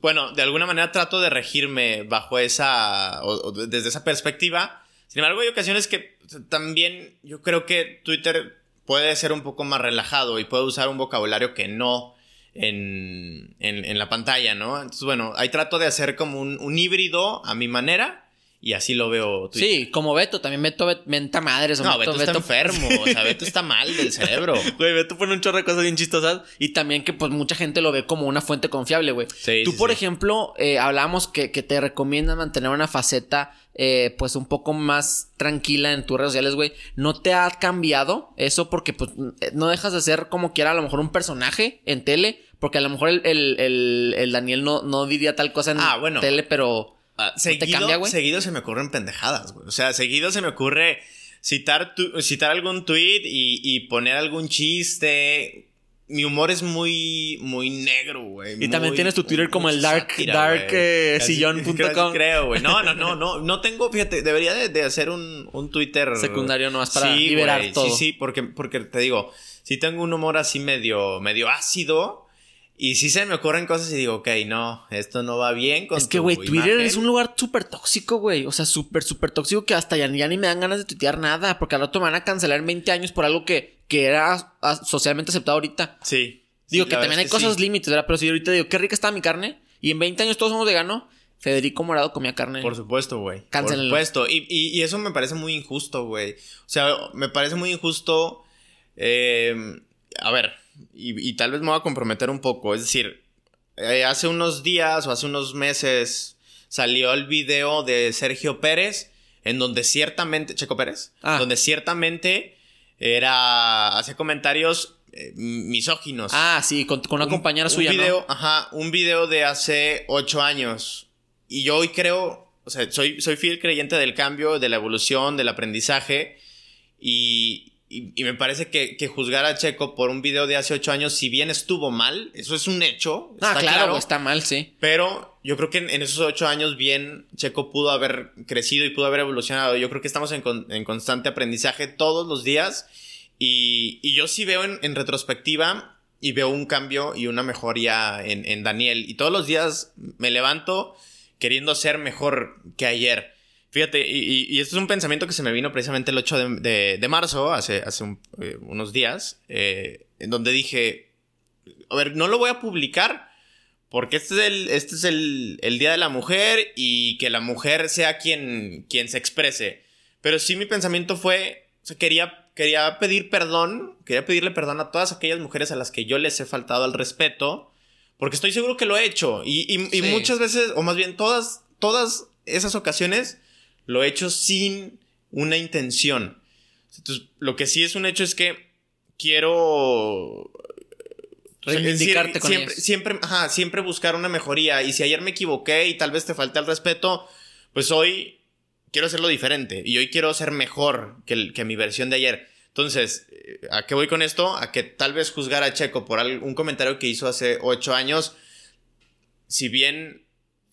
Bueno, de alguna manera trato de regirme bajo esa, desde esa perspectiva. Sin embargo, hay ocasiones que también yo creo que Twitter puede ser un poco más relajado y puede usar un vocabulario que no en, en, en la pantalla, ¿no? Entonces, bueno, ahí trato de hacer como un, un híbrido a mi manera y así lo veo Twitter. Sí, como Beto, también Beto bet- menta madres. o No, Beto, está enfermo, o sea, Beto está mal del cerebro. Güey, Beto pone un chorro de cosas bien chistosas y también que pues mucha gente lo ve como una fuente confiable, güey. Sí, Tú, sí, por sí. ejemplo, eh, hablábamos que, que te recomiendan mantener una faceta eh, pues un poco más tranquila en tus redes sociales, güey. ¿No te ha cambiado eso? Porque pues no dejas de ser como quiera a lo mejor un personaje en tele, porque a lo mejor el, el- el- el Daniel no, no diría tal cosa en Ah, bueno. tele, pero... Te seguido, cambia, güey? seguido se me ocurren pendejadas, güey. O sea, seguido se me ocurre citar, tu- citar algún tweet y, y poner algún chiste. Mi humor es muy, muy negro, güey. Y también tienes tu Twitter como el dark- sátira, dark, eh, sillón.com. casi creo, güey. No, no, no, no. No tengo, fíjate, debería de, de hacer un, un Twitter. Secundario nomás para Sí, liberar güey, todo. Sí, sí, porque, porque te digo, si tengo un humor así medio, medio ácido. Y sí se me ocurren cosas y digo, ok, no, esto no va bien con Es que, güey, Twitter imagen. es un lugar súper tóxico, güey. O sea, súper, súper tóxico que hasta ya, ya ni me dan ganas de tuitear nada. Porque al rato me van a cancelar en 20 años por algo que, que era socialmente aceptado ahorita. Sí. Digo Sí, que también hay que cosas sí. límites, ¿verdad? Pero si ahorita digo, qué rica está mi carne. Y en 20 años todos somos veganos. Federico Morado comía carne. Por supuesto, güey. Por supuesto. Y, y- y eso me parece muy injusto, güey. O sea, me parece muy injusto. eh, a ver, y, y tal vez me voy a comprometer un poco. Es decir, eh, hace unos días o hace unos meses salió el video de Sergio Pérez, en donde ciertamente. Checo Pérez. Ah. Donde ciertamente era. hacía comentarios eh, misóginos. Ah, sí, con, con una compañera suya, un video, Ajá, un video de hace ocho años. Y yo hoy creo, o sea, soy, soy fiel creyente del cambio, de la evolución, del aprendizaje. Y, y, me parece que, que, juzgar a Checo por un video de hace ocho años, si bien estuvo mal, eso es un hecho. Ah, claro, está mal, sí. Pero yo creo que en, esos ocho años, bien, Checo pudo haber crecido y pudo haber evolucionado. Yo creo que estamos en, en constante aprendizaje todos los días. Y, y yo sí veo en, en, retrospectiva y veo un cambio y una mejoría en, en Daniel. Y todos los días me levanto queriendo ser mejor que ayer. Fíjate, y, y, esto es un pensamiento que se me vino precisamente el 8 de, de, marzo, hace, hace eh, unos días, eh, en donde dije, a ver, no lo voy a publicar porque este es el, este es el, el, Día de la Mujer y que la mujer sea quien, quien se exprese. Pero sí mi pensamiento fue, o sea, quería, quería pedir perdón, quería pedirle perdón a todas aquellas mujeres a las que yo les he faltado al respeto, porque estoy seguro que lo he hecho. Y, y, y muchas veces, o más bien todas, todas esas ocasiones, lo he hecho sin una intención. Entonces, lo que sí es un hecho es que quiero reivindicarte con siempre, siempre, ajá, siempre buscar una mejoría. Y si ayer me equivoqué y tal vez te falté el respeto, pues hoy quiero hacerlo diferente. Y hoy quiero ser mejor que, que mi versión de ayer. Entonces, eh, ¿a qué voy con esto? A que tal vez juzgar a Checo por un comentario que hizo hace ocho años, si bien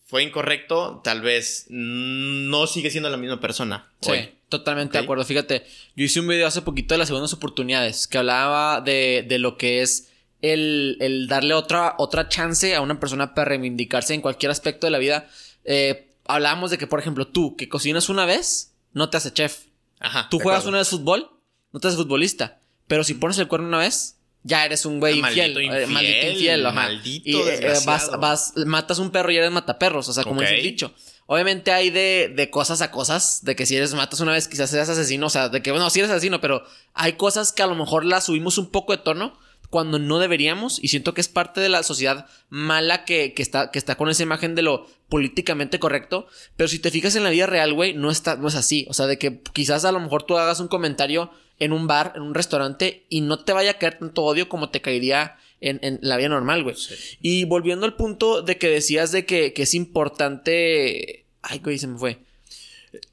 fue incorrecto, tal vez no sigue siendo la misma persona. Sí, totalmente de acuerdo. Fíjate, yo hice un video hace poquito de las segundas oportunidades que hablaba de, de lo que es el, el, darle otra, otra chance a una persona para reivindicarse en cualquier aspecto de la vida. Eh, hablábamos de que, por ejemplo, tú que cocinas una vez, no te haces chef. Ajá. Tú juegas una vez fútbol, no te haces futbolista. Pero si pones el cuerno una vez, ya eres un güey infiel, eh, maldito infiel. Maldito, y, eh, vas, vas, matas un perro y eres mataperros, o sea, como okay. dice el dicho. Obviamente hay de, de cosas a cosas, de que si eres matas una vez quizás seas asesino, o sea, de que bueno, si eres asesino, pero hay cosas que a lo mejor las subimos un poco de tono cuando no deberíamos y siento que es parte de la sociedad mala que, que, está, que está con esa imagen de lo políticamente correcto, pero si te fijas en la vida real, güey, no, está, no es así, o sea, de que quizás a lo mejor tú hagas un comentario en un bar, en un restaurante, y no te vaya a caer tanto odio como te caería en, en la vida normal, güey. Sí. Y volviendo al punto de que decías de que, que es importante. Ay, güey, se me fue.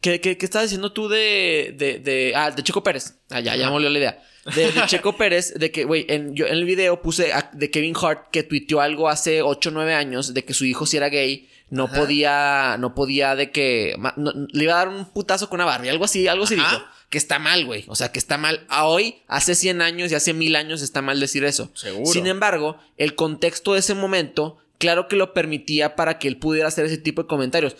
¿Qué, qué, qué estás diciendo tú de, de, de. Ah, de Checo Pérez. Ah, ya, ya me la idea. De, de, Checo Pérez, de que, güey, en, yo en el video puse a, de Kevin Hart que tuiteó algo hace 8 o 9 años de que su hijo si era gay no Ajá. podía, no podía de que no, le iba a dar un putazo con una Barbie, algo así, algo así Ajá. dijo. Que está mal, güey. O sea, que está mal. A hoy, hace 100 años y hace mil años está mal decir eso. Seguro. Sin embargo, el contexto de ese momento, claro que lo permitía para que él pudiera hacer ese tipo de comentarios.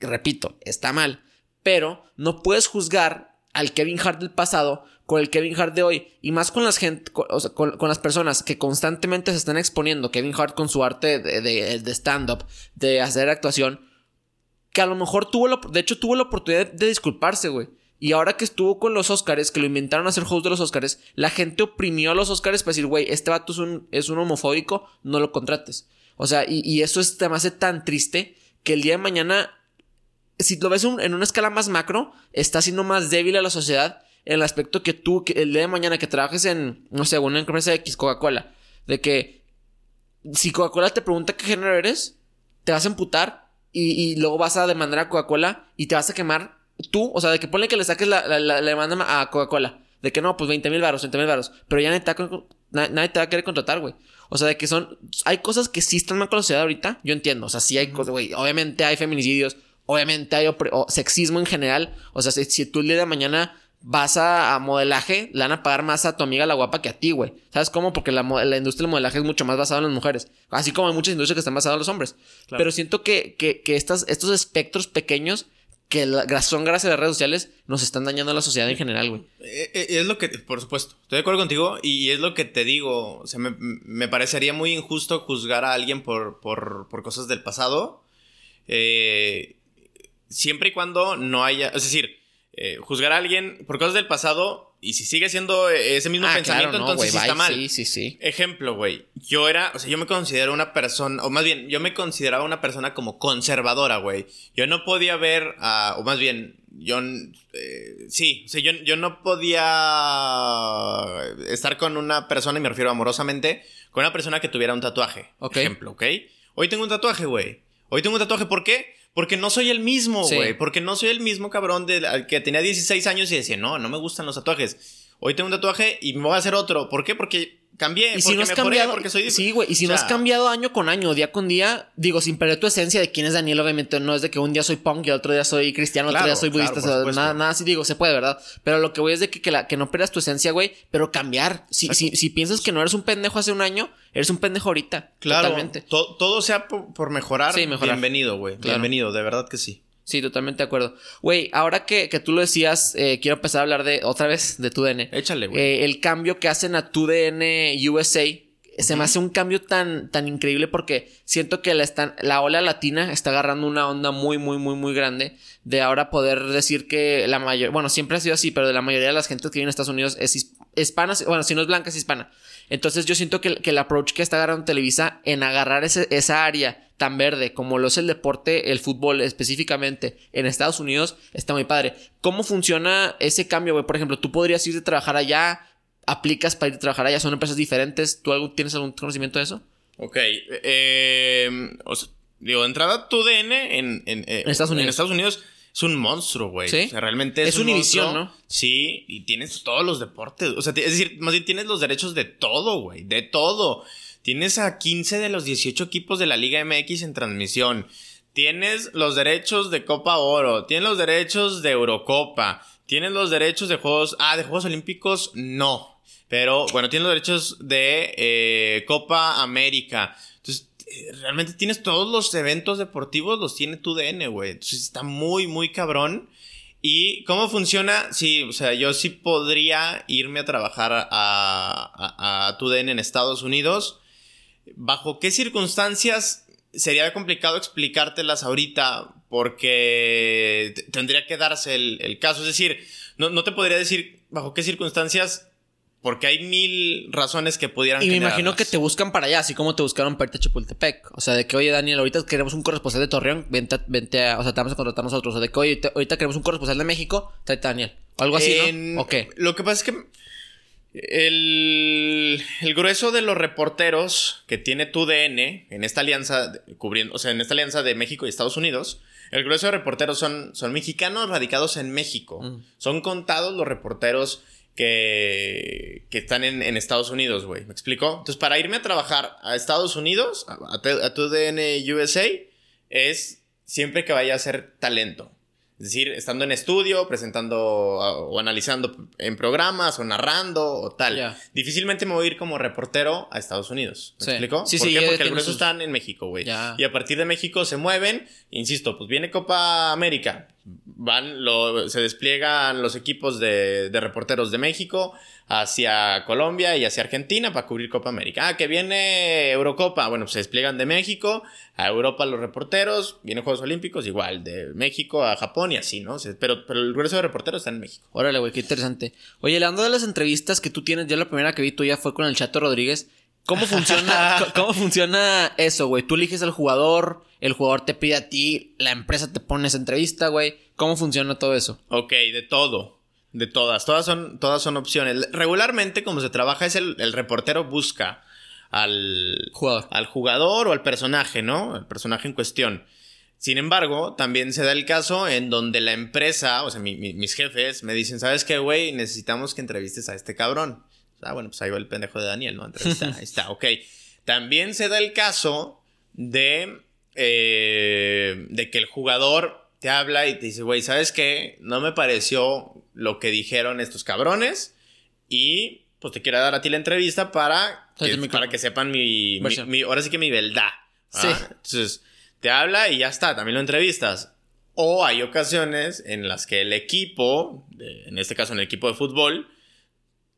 Repito, está mal. Pero no puedes juzgar al Kevin Hart del pasado con el Kevin Hart de hoy. Y más con las gente, con, o sea, con, con las personas que constantemente se están exponiendo. Kevin Hart con su arte de, de, de stand-up, de hacer actuación. Que a lo mejor tuvo la, de hecho tuvo la oportunidad de disculparse, güey. Y ahora que estuvo con los Oscars, que lo inventaron a ser host de los Oscars, la gente oprimió a los Oscars para decir, güey, este vato es un, es un homofóbico, no lo contrates. O sea, y, y eso es, te hace tan triste que el día de mañana, si lo ves en una escala más macro, está siendo más débil a la sociedad en el aspecto que tú, el día de mañana que trabajes en, no sé, una empresa X, Coca-Cola, de que si Coca-Cola te pregunta qué género eres, te vas a emputar y luego vas a demandar a Coca-Cola y te vas a quemar tú, o sea, de que ponle que le saques la, la, la, la demanda a Coca-Cola. De que no, pues 20 mil baros, 20 mil baros. Pero ya nadie te, va, nadie te va a querer contratar, güey. O sea, de que son. Hay cosas que sí están mal con la sociedad ahorita. Yo entiendo. O sea, sí hay cosas, güey. Obviamente hay feminicidios. Obviamente hay o, sexismo en general. O sea, si, si tú el día de mañana vas a, a, modelaje, le van a pagar más a tu amiga la guapa que a ti, güey. ¿Sabes cómo? Porque la, la, industria del modelaje es mucho más basada en las mujeres. Así como hay muchas industrias que están basadas en los hombres. Claro. Pero siento que, que, que estas, estos espectros pequeños que la, son gracias a las redes sociales nos están dañando a la sociedad en general, güey. Eh, es lo que, por supuesto, estoy de acuerdo contigo y es lo que te digo, o sea, me, me parecería muy injusto juzgar a alguien por, por, por cosas del pasado, eh, siempre y cuando no haya, es decir, eh, juzgar a alguien por cosas del pasado Y si sigue siendo ese mismo Ah, pensamiento, claro, no, entonces sí está mal. Sí, sí, sí. Ejemplo, güey. Yo era, o sea, yo me considero una persona, o más bien, yo me consideraba una persona como conservadora, güey. Yo no podía ver, o más bien, yo, eh, sí, o sea, yo, yo no podía estar con una persona, y me refiero amorosamente, con una persona que tuviera un tatuaje. Ok. Ejemplo, ¿ok? Hoy tengo un tatuaje, güey. Hoy tengo un tatuaje, ¿por qué? Porque no soy el mismo, Sí. güey. Porque no soy el mismo cabrón de, que tenía 16 años y decía, no, no me gustan los tatuajes. Hoy tengo un tatuaje y me voy a hacer otro. ¿Por qué? Porque cambié. Y si no has cambiado, porque soy... sí, güey, y si o no has cambiado año con año, día con día, digo, sin perder tu esencia de quién es Daniel, obviamente, no es de que un día soy punk y el otro día soy cristiano, el otro día soy budista, o sea, nada, nada así digo, se puede, ¿verdad? Pero lo que voy es de que, que, la- que no pierdas tu esencia, güey, pero cambiar. Si, si, si piensas que no eres un pendejo hace un año, eres un pendejo ahorita. Claro, Totalmente. to- todo sea por, por mejorar. Sí, mejorar. Bienvenido, güey. Claro. Bienvenido, de verdad que sí. Sí, totalmente de acuerdo. Güey, ahora que, que tú lo decías, eh, quiero empezar a hablar de, otra vez, de tu DN. Échale, güey. Eh, el cambio que hacen a tu DN USA se me hace un cambio tan, tan increíble porque siento que la, están, la ola latina está agarrando una onda muy, muy, muy, muy grande de ahora poder decir que la mayor, bueno, siempre ha sido así, pero de la mayoría de las gentes que viven en Estados Unidos es his- hispana, bueno, si no es blanca, es hispana. Entonces yo siento que, que el approach que está agarrando Televisa en agarrar ese- esa área tan verde como lo es el deporte, el fútbol específicamente en Estados Unidos, está muy padre. ¿Cómo funciona ese cambio, güey? Por ejemplo, tú podrías ir a trabajar allá, aplicas para ir a trabajar allá, son empresas diferentes. ¿Tú algo, tienes algún conocimiento de eso? Ok. eh, o sea, digo, entrada, tu DN en, en, eh, En Estados Unidos. En Estados Unidos es un monstruo, güey. ¿Sí? O sea, realmente es, Es un Univision, monstruo. ¿no? Sí, y tienes todos los deportes. O sea, es decir, más bien tienes los derechos de todo, güey. De todo. Tienes a 15 de los 18 equipos de la Liga MX en transmisión. Tienes los derechos de Copa Oro. Tienes los derechos de Eurocopa. Tienes los derechos de Juegos. Ah, de Juegos Olímpicos, no. Pero bueno, tienes los derechos de eh, Copa América. Entonces, eh, realmente tienes todos los eventos deportivos, los tiene tu DN, güey. Entonces está muy, muy cabrón. ¿Y cómo funciona? Sí, o sea, yo sí podría irme a trabajar a, a, a tu DN en Estados Unidos. ¿Bajo qué circunstancias? Sería complicado explicártelas ahorita porque tendría que darse el, el caso. Es decir, no, no te podría decir bajo qué circunstancias porque hay mil razones que pudieran Y me imagino que te buscan para allá, así como te buscaron para irte a Chapultepec. O sea, de que, oye, Daniel, ahorita queremos un corresponsal de Torreón, vente, vente a, o sea, te vamos a contratar nosotros. O de que, oye, ahorita queremos un corresponsal de México, tráete a Daniel. O algo así, ¿no? ¿O qué? Lo que pasa es que el, el grueso de los reporteros que tiene tu DN en esta alianza de- cubriendo, o sea, en esta alianza de México y Estados Unidos, el grueso de reporteros son, son mexicanos radicados en México. Mm. Son contados los reporteros que, que están en, en Estados Unidos, güey. ¿Me explico? Entonces, para irme a trabajar a Estados Unidos, a, a a tu DN USA, es siempre que vaya a ser talento. Es decir, estando en estudio, presentando a- o analizando en programas o narrando o tal. Difícilmente me voy a ir como reportero a Estados Unidos. ¿Me Sí. explico? Sí, ¿Por sí, qué? Porque grueso sus- están en México, güey. Y a partir de México se mueven. Insisto, pues viene Copa América. Van, se despliegan los equipos de, reporteros de México hacia Colombia y hacia Argentina para cubrir Copa América. Ah, que viene Eurocopa. Bueno, pues se despliegan de México a Europa los reporteros. Vienen Juegos Olímpicos, igual, de México a Japón y así, ¿no? Pero, pero el grueso de reporteros está en México. Órale, güey, qué interesante. Oye, hablando de las entrevistas que tú tienes, yo la primera que vi tuya fue con el Chato Rodríguez. ¿Cómo funciona, cómo funciona eso, güey? Tú eliges al jugador, el jugador te pide a ti, la empresa te pone esa entrevista, güey. ¿Cómo funciona todo eso? Ok, de todo. De todas. Todas son, todas son opciones. Regularmente, como se trabaja, es el, el reportero busca al Jugador. al jugador o al personaje, ¿no? El personaje en cuestión. Sin embargo, también se da el caso en donde la empresa, o sea, mi- mi- mis jefes me dicen, ¿sabes qué, güey? Necesitamos que entrevistes a este cabrón. Ah, bueno, pues ahí va el pendejo de Daniel, ¿no? Entrevista, ahí está, ok. También se da el caso de, eh, de que el jugador te habla y te dice, güey, ¿sabes qué? No me pareció lo que dijeron estos cabrones y pues te quiero dar a ti la entrevista para que, para que sepan mi, mi- ahora sí que mi verdad. Sí. Entonces, te habla y ya está, también lo entrevistas. O hay ocasiones en las que el equipo, en este caso en el equipo de fútbol,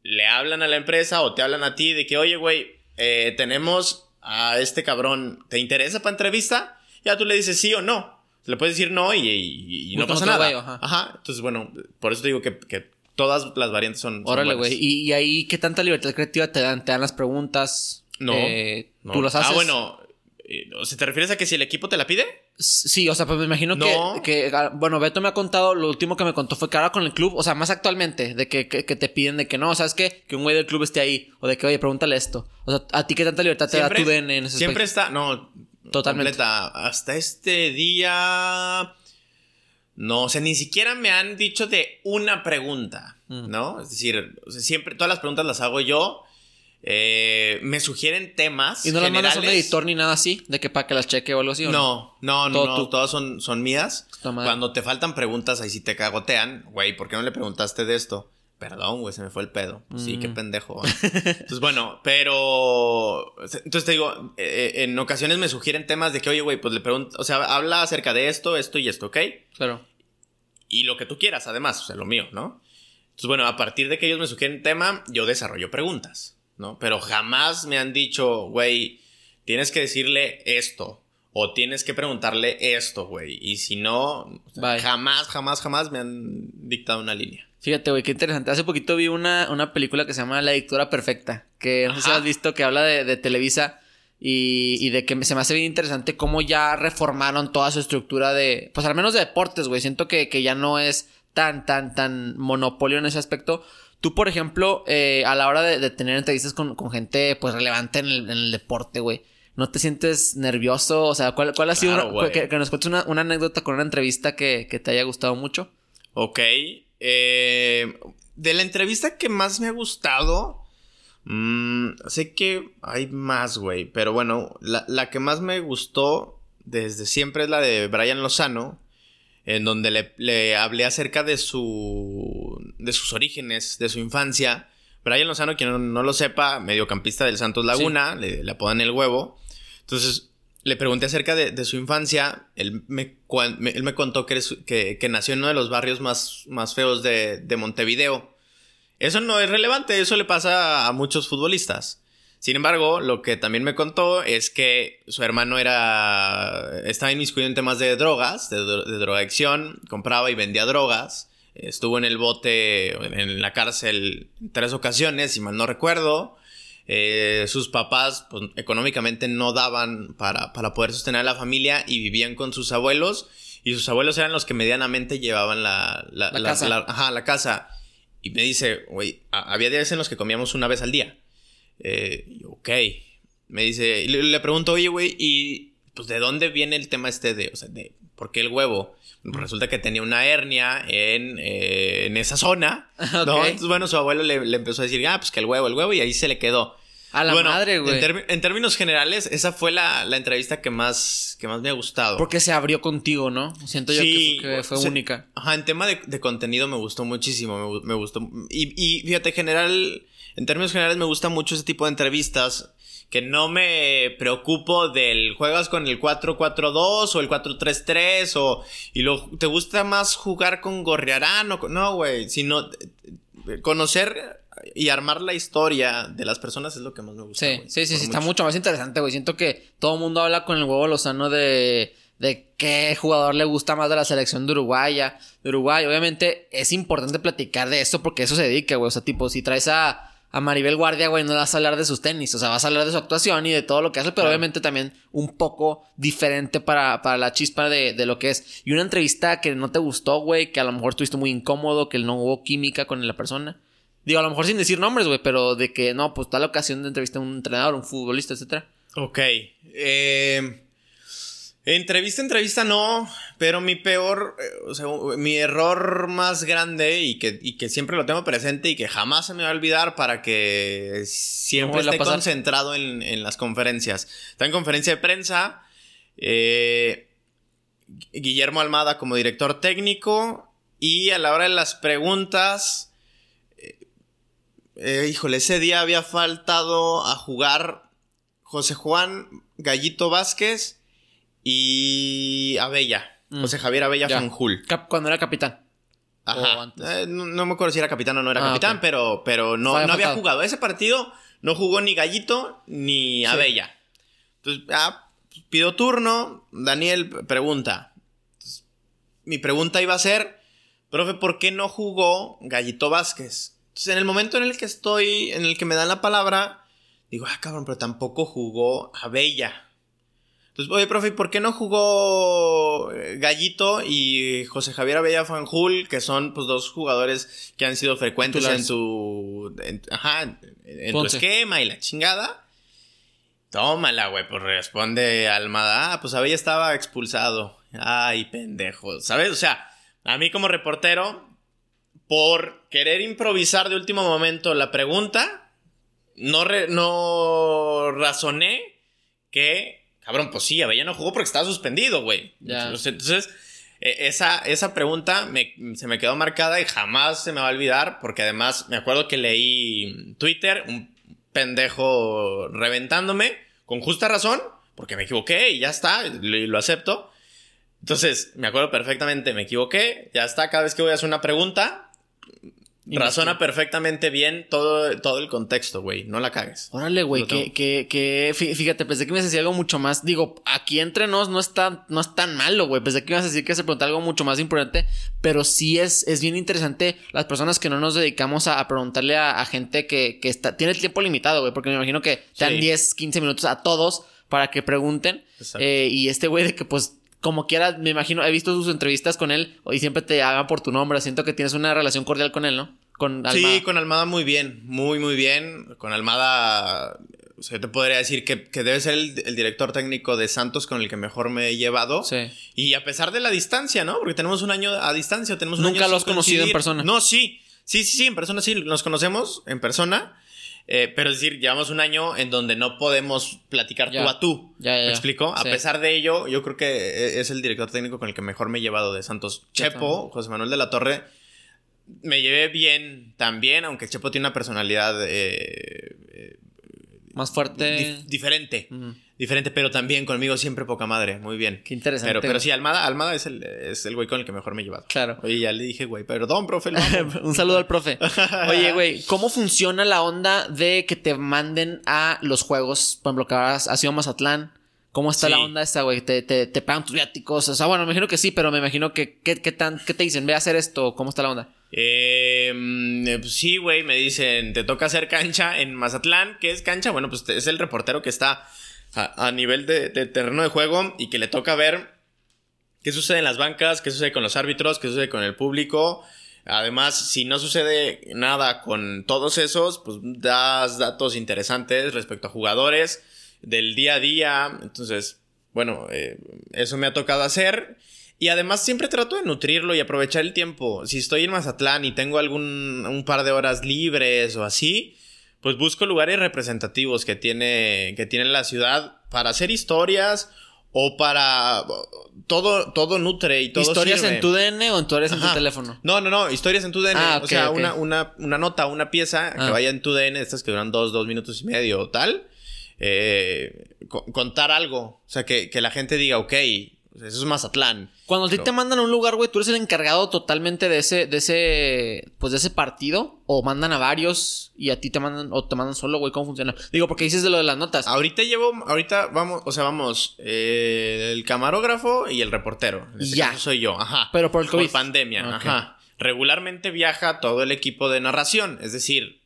le hablan a la empresa o te hablan a ti de que, oye, güey, eh, tenemos a este cabrón, ¿te interesa para entrevista? Ya tú le dices sí o no. Le puedes decir no y, y- y no pasa nada. ajá. ajá. Entonces, bueno, por eso te digo que, que Todas las variantes son. Órale, güey. ¿Y, y ahí qué tanta libertad creativa te dan? ¿Te dan las preguntas? No, Eh, no. ¿Tú las haces? Ah, bueno. eh, o ¿Te refieres a que si el equipo te la pide? Sí, o sea, pues me imagino No. que, que, ah, bueno, Beto me ha contado, lo último que me contó fue que ahora con el club, o sea, más actualmente, de que, que, que te piden de que no, ¿sabes qué? Que un güey del club esté ahí, o de que, oye, pregúntale esto. O sea, ¿a ti qué tanta libertad te da tu DN en ese Siempre aspecto? está. No. Totalmente. Completa. Hasta este día. No, o sea, ni siquiera me han dicho de una pregunta, Mm. ¿no? Es decir, siempre todas las preguntas las hago yo. Eh, me sugieren temas. Y no las mandas a un editor ni nada así, de que para que las cheque o algo así, ¿o no? No, no, no, todas son, son mías. Madre. Cuando te faltan preguntas, ahí sí te cagotean. Güey, ¿por qué no le preguntaste de esto? Perdón, güey, se me fue el pedo. Sí, Mm. qué pendejo. Entonces, bueno, pero. Entonces te digo, eh, en ocasiones me sugieren temas de que, oye, güey, pues le pregunto. O sea, habla acerca de esto, esto y esto, ¿ok? Claro. Y lo que tú quieras, además, o sea, lo mío, ¿no? Entonces, bueno, a partir de que ellos me sugieren tema, yo desarrollo preguntas, ¿no? Pero jamás me han dicho, güey, tienes que decirle esto. O tienes que preguntarle esto, güey. Y si no, Bye. jamás, jamás, jamás me han dictado una línea. Fíjate, güey, qué interesante. Hace poquito vi una, una película que se llama La Dictadura Perfecta, que no sé si has visto, que habla de, de Televisa y, y de que se me hace bien interesante cómo ya reformaron toda su estructura de, pues al menos de deportes, güey. Siento que, que ya no es tan, tan, tan monopolio en ese aspecto. Tú, por ejemplo, eh, a la hora de, de tener entrevistas con, con gente, pues relevante en el, en el deporte, güey. ¿No te sientes nervioso? O sea, ¿cuál, cuál ha sido Claro, una- que, que nos cuentes una, una anécdota con una entrevista que, que te haya gustado mucho? Ok. eh, de la entrevista que más me ha gustado. mm, sé que hay más, güey. Pero bueno, la, la que más me gustó desde siempre es la de Brian Lozano. En donde le, le hablé acerca de su. de sus orígenes, de su infancia. Brian Lozano, quien no, no lo sepa, mediocampista del Santos Laguna, le, le apodan el huevo. Entonces, le pregunté acerca de, de su infancia. Él me, me- él me contó que, es- que, que nació en uno de los barrios más, más feos de, de Montevideo. Eso no es relevante, eso le pasa a muchos futbolistas. Sin embargo, lo que también me contó es que su hermano era. estaba inmiscuido en temas de drogas, de, dro- de drogadicción, compraba y vendía drogas. Estuvo en el bote, en la cárcel, en tres ocasiones, si mal no recuerdo. Eh, sus papás, pues, económicamente no daban para, para poder sostener a la familia y vivían con sus abuelos. Y sus abuelos eran los que medianamente llevaban la, la, La la- casa. ajá, la casa. Y me dice, güey, había días en los que comíamos una vez al día. Eh, ok. Me dice, y le, le pregunto, oye, güey, ¿y pues de dónde viene el tema este de, o sea, de por qué el huevo? Pues resulta que tenía una hernia en, eh, en esa zona. ¿no? Entonces, bueno, su abuelo le, le empezó a decir, ah, pues que el huevo, el huevo, y ahí se le quedó. A la Bueno, madre, güey. En, términos generales, esa fue la, la entrevista que más, que más me ha gustado. Porque se abrió contigo, ¿no? Siento yo Sí, que fue, que fue o sea, única. Ajá, en tema de, de contenido me gustó muchísimo, me gustó. Y, y fíjate, general, en términos generales me gusta mucho ese tipo de entrevistas que no me preocupo del juegas con el 4-4-2 o el 4-3-3 o y lo te gusta más jugar con Gorriarán o con, no, güey, sino eh, conocer y armar la historia de las personas es lo que más me gusta. Sí, sí, sí, sí, está mucho. mucho más interesante, güey. Siento que todo el mundo habla con el huevo Lozano de, de qué jugador le gusta más de la selección de Uruguaya, de Uruguay. Obviamente es importante platicar de eso porque eso se dedica, güey. O sea, tipo, si traes a, a Maribel Guardia, güey, no vas a hablar de sus tenis. O sea, vas a hablar de su actuación y de todo lo que hace, pero Claro. obviamente también un poco diferente para, para la chispa de, de lo que es. Y una entrevista que no te gustó, güey, que a lo mejor estuviste muy incómodo, que no hubo química con la persona. Digo, a lo mejor sin decir nombres, güey, pero de que no, pues tal ocasión de entrevista a un entrenador, un futbolista, etcétera. Ok. Eh, entrevista, entrevista no, pero mi peor, eh, o sea, mi error más grande y que, y que siempre lo tengo presente y que jamás se me va a olvidar para que siempre esté pasar. concentrado en, en las conferencias. Está en conferencia de prensa. eh, Guillermo Almada como director técnico y a la hora de las preguntas... Eh, híjole, ese día había faltado a jugar José Juan Gallito Vázquez y Abella. Mm. José Javier Abella. Fanjul. Cuando era capitán. Ajá. O. Eh, no, no me acuerdo si era capitán o no era Ah, capitán, pero, pero no, Había no había jugado. Ese partido no jugó ni Gallito ni Abella. Entonces, ah, pido turno. Daniel pregunta. Entonces, mi pregunta iba a ser profe, ¿por qué no jugó Gallito Vázquez? Entonces, en el momento en el que estoy, en el que me dan la palabra, digo, ah, cabrón, pero tampoco jugó a Bella. Entonces, oye, profe, ¿por qué no jugó eh, Gallito y José Javier Abella Fanjul, que son pues dos jugadores que han sido frecuentes en tu, en, ajá, en tu esquema y la chingada? Tómala, güey, pues responde Almada, ah, pues Abella estaba expulsado. Ay, pendejo, ¿sabes? O sea, a mí como reportero, por querer improvisar de último momento la pregunta, no, no razoné que Cabrón, pues sí, Avellano jugó porque estaba suspendido, güey. Entonces, e, esa, esa pregunta se me quedó marcada y jamás se me va a olvidar, porque además me acuerdo que leí Twitter, un pendejo reventándome, con justa razón, porque me equivoqué y ya está, y lo acepto. Entonces, me acuerdo perfectamente, me equivoqué, ya está, cada vez que voy a hacer una pregunta, Razona perfectamente bien todo, todo el contexto, güey. No la cagues. Órale, güey. Que, que, que, fíjate, pensé que me ibas a decir algo mucho más. Digo, aquí entre nos no es tan, no es tan malo, güey. Pensé que ibas a decir que se pregunta algo mucho más importante. Pero sí es, es bien interesante las personas que no nos dedicamos a, preguntarle a, gente que, que está, tiene el tiempo limitado, güey. Porque me imagino que te dan 10, 15 minutos a todos para que pregunten. Eh, y este güey de que pues como quiera, me imagino, he visto sus entrevistas con él y siempre te hagan por tu nombre. Siento que tienes una relación cordial con él, ¿no? Con Almada. Sí, con Almada muy bien, muy, muy bien. Con Almada, o sea, te podría decir que, debe ser el, director técnico de Santos con el que mejor me he llevado. Sí. Y a pesar de la distancia, ¿no? Porque tenemos un año a distancia, tenemos un Nunca lo has conocido en persona. No, sí. Sí, sí, sí, en persona sí, nos conocemos en persona. Eh, pero es decir, llevamos un año en donde no podemos platicar tú a tú. Ya, ¿Me explico? A pesar de ello, yo creo que e, es el director técnico con el que mejor me he llevado de Santos. Chepo, José Manuel de la Torre, me llevé bien también, aunque Chepo tiene una personalidad eh, eh, más fuerte. diferente. Diferente, pero también conmigo siempre poca madre. Muy bien. Qué interesante. Pero, pero sí, Almada, Almada es el, es el güey con el que mejor me he llevado. Claro. Oye, ya le dije, güey, perdón, profe. Un saludo al profe. Oye, güey, ¿cómo funciona la onda de que te manden a los juegos? Por ejemplo, que has sido Mazatlán. ¿Cómo está la onda esta, güey? ¿Te, te, ¿Te, pagan tus viáticos? O sea, bueno, me imagino que sí, pero me imagino que ¿qué, qué, tan, qué te dicen? Ve a hacer esto. ¿Cómo está la onda? Em, eh, pues sí, güey, me dicen, te toca hacer cancha en Mazatlán. ¿Qué es cancha? Bueno, pues es el reportero que está a, nivel de, terreno de juego y que le toca ver qué sucede en las bancas, qué sucede con los árbitros, qué sucede con el público. Además, si no sucede nada con todos esos, pues das datos interesantes respecto a jugadores del día a día. Entonces, bueno, eh, eso me ha tocado hacer. Y además siempre trato de nutrirlo y aprovechar el tiempo. Si estoy en Mazatlán y tengo algún un par de horas libres o así, pues busco lugares representativos que tiene, que tiene la ciudad para hacer historias o para todo todo nutre y todo historias en tu DN o en tu, en tu teléfono no no no historias en tu DN ah, o sea una, una, una, nota una pieza que ah. vaya en tu DN estas que duran dos dos minutos y medio o tal eh, contar algo o sea que, que la gente diga ok eso es Mazatlán. Cuando a ti te mandan a un lugar, güey, ¿tú eres el encargado totalmente de ese, de ese, pues de ese partido? ¿O mandan a varios y a ti te mandan, o te mandan solo, güey? ¿Cómo funciona? Digo, porque dices de lo de las notas. Ahorita llevo, ahorita vamos, o sea, vamos, eh, el camarógrafo y el reportero. Este ya. soy yo, ajá. Pero por el COVID. Por pandemia, ajá. Regularmente viaja todo el equipo de narración, es decir,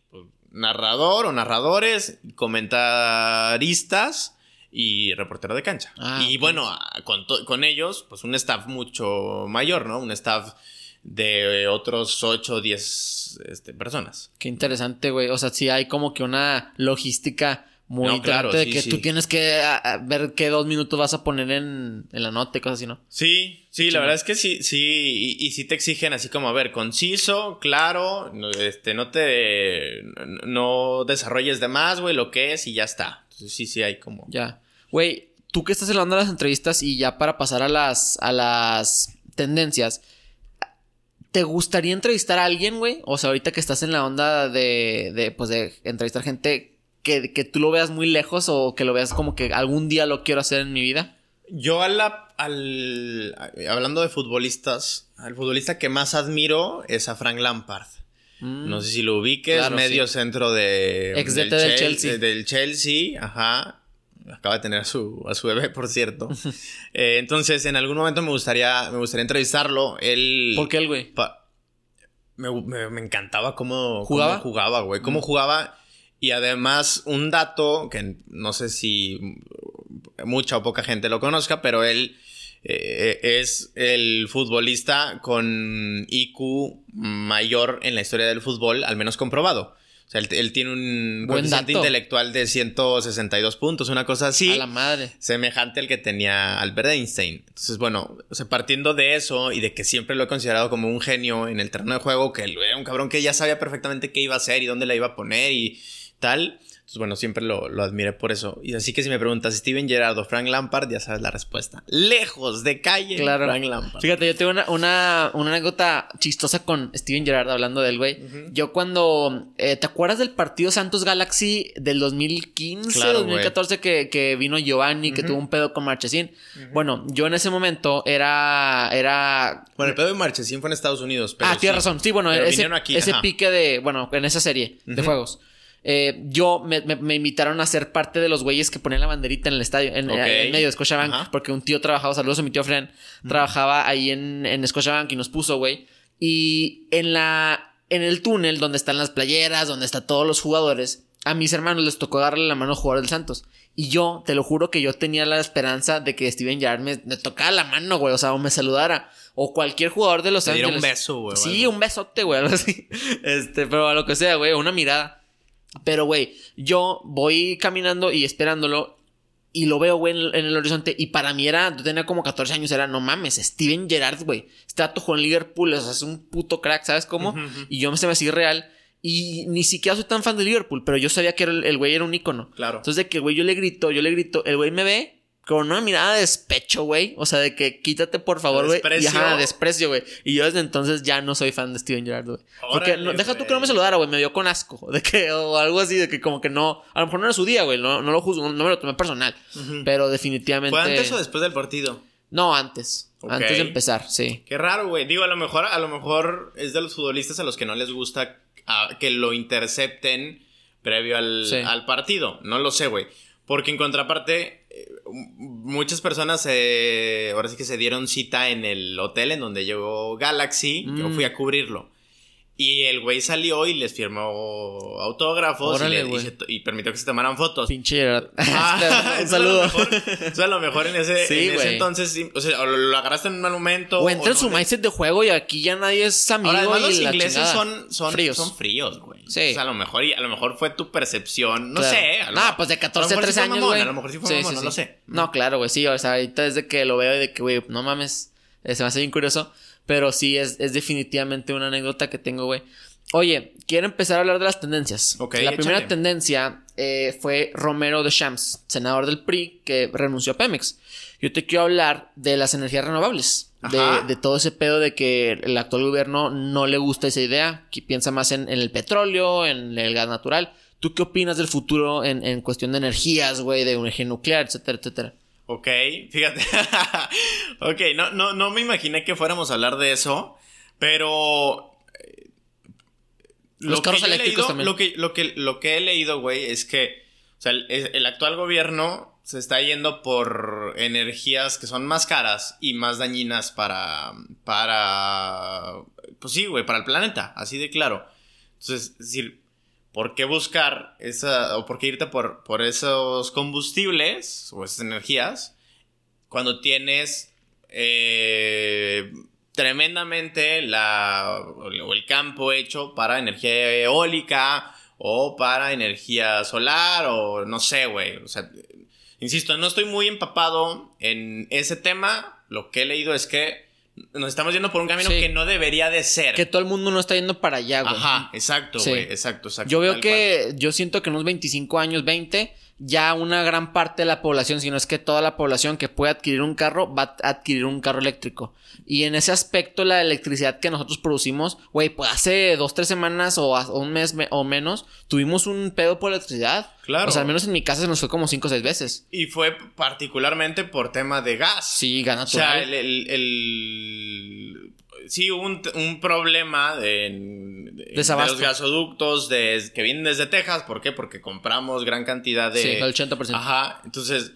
narrador o narradores, comentaristas y reportero de cancha. Ah, y bueno, con, con, ellos, pues un staff mucho mayor, ¿no? Un staff de otros 8 o 10 este, personas. Qué interesante, güey. O sea, sí hay como que una logística muy claro, de que tú tienes que ver qué dos minutos vas a poner en, la nota y cosas así, ¿no? Sí, sí, la verdad es que sí, sí, y, sí te exigen así como, a ver, conciso, claro, este, no te, no desarrolles de más, güey, lo que es y ya está. sí, sí hay como... Ya. Güey, tú que estás hablando de las entrevistas y ya para pasar a las, a las tendencias, ¿te gustaría entrevistar a alguien, güey? O sea, ahorita que estás en la onda de, de pues, de entrevistar gente que, que, tú lo veas muy lejos o que lo veas como que algún día lo quiero hacer en mi vida. Yo al, al hablando de futbolistas, al futbolista que más admiro es a Frank Lampard. Mm. No sé si lo ubiques, medio centro de Ex del, del Chelsea. Del Chelsea, ajá acaba de tener a su, a su bebé, por cierto. Eh, entonces, en algún momento me gustaría, me gustaría entrevistarlo. Él. ¿Por qué él, güey? me, me- me encantaba cómo ¿Jugaba? cómo jugaba, güey. Cómo jugaba. Y además, un dato que no sé si mucha o poca gente lo conozca, pero él eh, es el futbolista con IQ mayor en la historia del fútbol, al menos comprobado. O sea, él, él tiene un Buen coeficiente dato. intelectual de 162 puntos, una cosa así A la madre. semejante al que tenía Albert Einstein. Entonces, bueno, o sea, partiendo de eso y de que siempre lo he considerado como un genio en el terreno de juego, que era un cabrón que ya sabía perfectamente qué iba a hacer y dónde la iba a poner y tal. Entonces, bueno, siempre lo, lo admiré por eso. Y así que si me preguntas Steven Gerrard o Frank Lampard, ya sabes la respuesta. Lejos de calle, Claro. Frank Lampard. Fíjate, yo tengo una, una, una anécdota chistosa con Steven Gerrard hablando del güey. Yo cuando... eh, ¿Te acuerdas del partido Santos Galaxy del 2015, Claro, 2014 que, que vino Giovanni, que tuvo un pedo con Marchesín? Bueno, yo en ese momento era... era Bueno, el pedo de Marchesín fue en Estados Unidos. Pero ah, tienes sí. razón. Sí, bueno, Pero ese, aquí, pique de... Bueno, en esa serie de juegos. Eh, yo me, me- me invitaron a ser parte de los güeyes que ponían la banderita en el estadio, en, Ok. en medio de Scotiabank, Ajá. porque un tío trabajaba, saludos a mi tío Fren, trabajaba ahí en, en Scotiabank y nos puso, güey. Y en la en el túnel donde están las playeras, donde están todos los jugadores, a mis hermanos les tocó darle la mano al jugador del Santos. Y yo, te lo juro que yo tenía la esperanza de que Steven Gerrard me, me tocara la mano, güey, o sea, o me saludara. O cualquier jugador de Los Te diera un beso, güey. Sí, algo. un besote, güey, algo así. Este, pero a lo que sea, güey, una mirada. Pero, güey, yo voy caminando y esperándolo y lo veo, güey, en, el horizonte. Y para mí era, yo tenía como 14 años, era, no mames, Steven Gerrard, güey. Este dato jugó en Liverpool, o sea, es un puto crack, ¿sabes cómo? Y yo me se me hacía real. Y ni siquiera soy tan fan de Liverpool, pero yo sabía que el güey era un ícono. Claro. Entonces, de que, güey, yo le grito, yo le grito, el güey me ve con una mirada de despecho, güey. O sea, de que quítate, por favor, güey. Y Desprecio. ajá, desprecio, güey. Y yo desde entonces ya no soy fan de Steven Gerrard, güey. Porque no- deja tú que no me saludara, güey. Me dio con asco. De que, o algo así, de que como que no. A lo mejor no era su día, güey. No, no lo juzgo, no, me lo tomé personal. Pero definitivamente. ¿Fue antes o después del partido? No, antes. Antes de empezar, sí. Qué raro, güey. Digo, a lo mejor, a lo mejor es de los futbolistas a los que no les gusta que lo intercepten previo al, Sí. al partido. No lo sé, güey. Porque en contraparte, muchas personas eh, ahora sí que se dieron cita en el hotel en donde llegó Galaxy. Yo Mm. fui a cubrirlo. Y el güey salió y les firmó autógrafos y, le- y se y permitió que se tomaran fotos. Pinche. Ah, un eso a lo saludo. mejor- Eso a lo mejor en ese, Sí, en ese güey. entonces, o sea, o lo, lo agarraste en un mal momento. O entra en no su mindset de juego y aquí ya nadie es amigo. Ahora, además, y los la ingleses son, son fríos. son fríos, güey. Sí. O sea, a lo mejor, y a lo mejor fue tu percepción. No Claro. sé. A lo Nah, pues de a lo 14 a mejor sí 13 fue años, güey. A lo mejor sí fue Sí, mamón, no lo sé. No, claro, güey, sí. O sea, ahorita desde que lo veo y de que, güey, no mames. eh, se me hace bien curioso. Pero sí, es, es definitivamente una anécdota que tengo, güey. Oye, quiero empezar a hablar de las tendencias. Ok, La primera tendencia eh, fue Romero de Shams, senador del PRI, que renunció a Pemex. Yo te quiero hablar de las energías renovables. De, de todo ese pedo de que el actual gobierno no le gusta esa idea, que piensa más en, en el petróleo, en el gas natural. ¿Tú qué opinas del futuro en, en cuestión de energías, güey, de energía nuclear, etcétera, etcétera? Ok, fíjate. ok, no, no, no me imaginé que fuéramos a hablar de eso, pero... eh, Los que carros he eléctricos leído- también. Lo que, lo, que, lo que he leído, güey, es que o sea, el actual gobierno se está yendo por energías que son más caras y más dañinas para... para... Pues sí, güey, para el planeta, así de claro. Entonces, es decir, ¿por qué buscar esa... o por qué irte por, por esos combustibles o esas energías cuando tienes eh, tremendamente la, o el campo hecho para energía eólica o para energía solar o no sé, güey. O sea, insisto, no estoy muy empapado en ese tema. Lo que he leído es que nos estamos yendo por un camino Sí. que no debería de ser. Que todo el mundo no está yendo para allá, güey. Ajá, exacto, Sí. güey, exacto, exacto. Yo veo que, yo siento que en unos 25 años, 20, ya una gran parte de la población, si no es que toda la población que puede adquirir un carro, va a adquirir un carro eléctrico. Y en ese aspecto, la electricidad que nosotros producimos, güey, pues hace dos, tres semanas o, un mes me- o menos, tuvimos un pedo por electricidad. Claro. O sea, al menos en mi casa se nos fue como 5 o 6 veces. Y fue particularmente por tema de gas. Sí, gana O sea, el, el- el- sí hubo un, un problema de, de- Desabasto. de los gasoductos de- que vienen desde Texas. ¿Por qué? Porque compramos gran cantidad de... Sí, el 80%. Ajá, entonces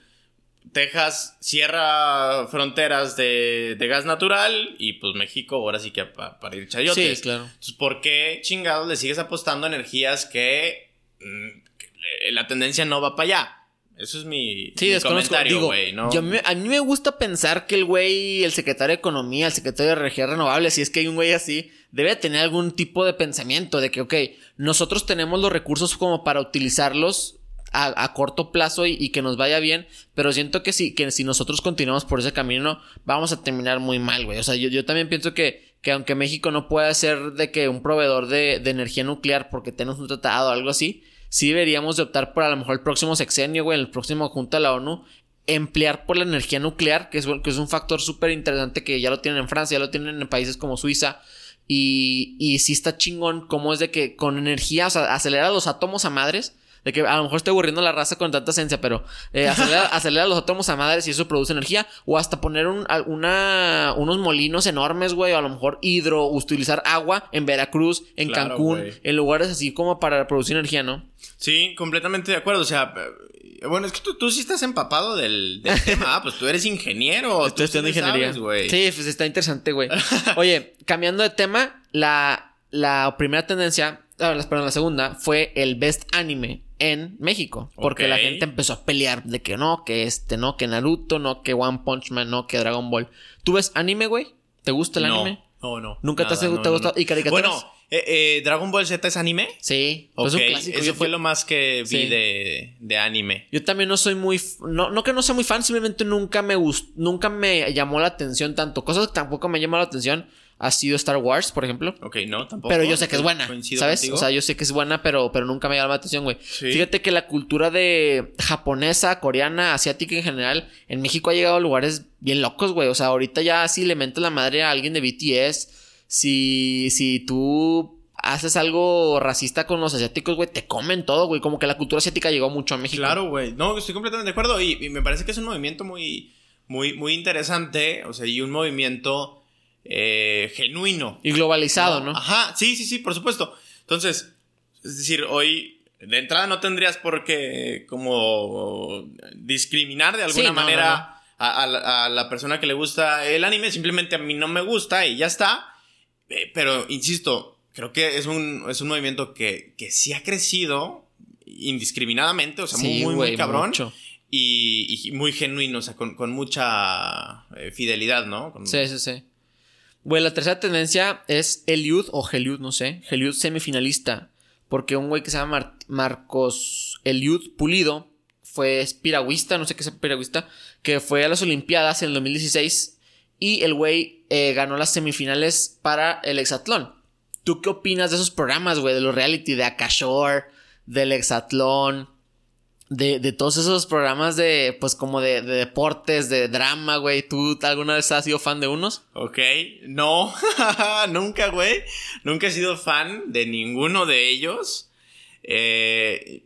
Texas cierra fronteras de, de, gas natural y pues México ahora sí que para ir chayotes. Sí, claro. Entonces, ¿por qué chingados le sigues apostando a energías que, mm, que la tendencia no va para allá? Eso es mi, sí, comentario, güey, ¿no? a mí me gusta pensar que el güey, el secretario de Economía, el secretario de Energías Renovables, si es que hay un güey así, debe tener algún tipo de pensamiento de que, ok, nosotros tenemos los recursos como para utilizarlos a, corto plazo y, que nos vaya bien, pero siento que si, que si nosotros continuamos por ese camino, vamos a terminar muy mal, güey. O sea, yo, yo también pienso que, que aunque México no pueda ser de que un proveedor de, de energía nuclear porque tenemos un tratado o algo así, sí deberíamos de optar por a lo mejor el próximo sexenio, güey, el próximo junta de la ONU, emplear por la energía nuclear, que es, que es un factor súper interesante que ya lo tienen en Francia, ya lo tienen en países como Suiza. Y, y sí está chingón cómo es de que con energía, o sea, acelera los átomos a madres de que a lo mejor estoy aburriendo la raza con tanta esencia, pero eh, acelera, los átomos a madres y eso produce energía. O hasta poner un, una, unos molinos enormes, güey. O a lo mejor hidro, utilizar agua en Veracruz, en Cancún, en lugares así como para producir energía, ¿no? Sí, completamente de acuerdo. O sea, bueno, es que tú, tú sí estás empapado del, tema. Ah, pues tú eres ingeniero. Estoy estudiando ingeniería. sí, pues está interesante, güey. Oye, cambiando de tema, la, la primera tendencia, ah, perdón, la segunda, fue el best anime en México. Porque la gente empezó a pelear de que no, que este, no, que Naruto, no, que One Punch Man, no, que Dragon Ball. ¿Tú ves anime, güey? ¿Te gusta el anime? No, no. ¿Nunca te, has, gustado? ¿Y caricaturas? Bueno, eh, eh, ¿Dragon Ball Z es anime? Sí. Pues okay. es Eso fue lo más que vi de, de, anime. Yo también no soy muy... No, no que no sea muy fan, simplemente nunca me gustó... Nunca me llamó la atención tanto. Cosas que tampoco me llamó la atención ha sido Star Wars, por ejemplo. Ok, no, tampoco. Pero yo sé que es buena, ¿sabes? O sea, yo sé que es buena, pero, pero nunca me llama la atención, güey. Fíjate que la cultura de japonesa, coreana, asiática en general, en México ha llegado a lugares bien locos, güey. O sea, ahorita ya si le metes la madre a alguien de BTS, si, si tú haces algo racista con los asiáticos, güey, te comen todo, güey. Como que la cultura asiática llegó mucho a México. Claro, güey. No, estoy completamente de acuerdo. Y, y me parece que es un movimiento muy, muy, muy interesante. O sea, y un movimiento eh, genuino. Y globalizado, ¿no? Ajá, sí, sí, sí, por supuesto. Entonces, es decir, hoy de entrada no tendrías por qué como discriminar de alguna manera A, la, persona que le gusta el anime, simplemente a mí no me gusta y ya está. Eh, pero, insisto, creo que es un, es un movimiento que, que sí ha crecido indiscriminadamente, o sea, muy, muy, cabrón. Y, muy genuino, o sea, con, mucha eh, fidelidad, ¿no? Sí, sí, sí. Güey, la tercera tendencia es Eliud o Heliud, no sé. Heliud semifinalista. Porque un güey que se llama Marcos Eliud Pulido fue piragüista, no sé qué es piragüista, que fue a las Olimpiadas en el 2016 y el güey eh, ganó las semifinales para el hexatlón. ¿Tú qué opinas de esos programas, güey? De los reality, de Akashore, del hexatlón, de, de, todos esos programas de, pues como de, de deportes, de drama, güey. ¿Tú alguna vez has sido fan de unos? Ok, no, nunca, güey. Nunca he sido fan de ninguno de ellos. Eh,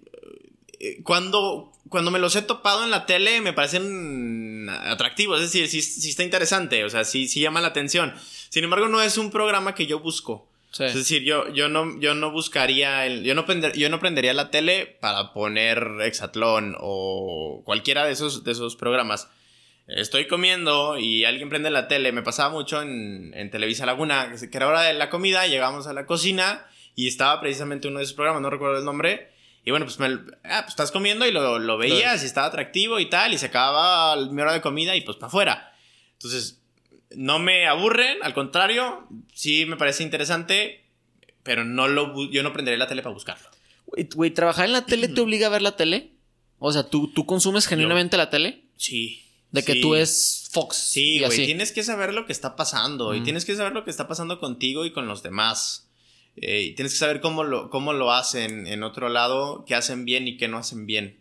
cuando, cuando me los he topado en la tele me parecen atractivos, es decir, sí, sí está interesante, o sea, sí, sí llama la atención. Sin embargo, no es un programa que yo busco. Es decir, yo, yo, no, yo no buscaría, el, yo, no yo no prendería la tele para poner Exatlón o cualquiera de esos, de esos programas. Estoy comiendo y alguien prende la tele. Me pasaba mucho en, en Televisa Laguna, que era hora de la comida, llegamos a la cocina y estaba precisamente uno de esos programas, no recuerdo el nombre. Y bueno, pues, me, ah, pues estás comiendo y lo, lo veías y estaba atractivo y tal, y se acababa mi hora de comida y pues para afuera. Entonces, no me aburren, al contrario, sí me parece interesante, pero no lo, yo no prenderé la tele para buscarlo. Güey, ¿trabajar en la tele te obliga a ver la tele? O sea, ¿tú, tú consumes genuinamente la tele? Sí. De que tú es Fox. Sí, güey, tienes que saber lo que está pasando y tienes que saber lo que está pasando contigo y con los demás. Eh, y tienes que saber cómo lo, cómo lo hacen en otro lado, qué hacen bien y qué no hacen bien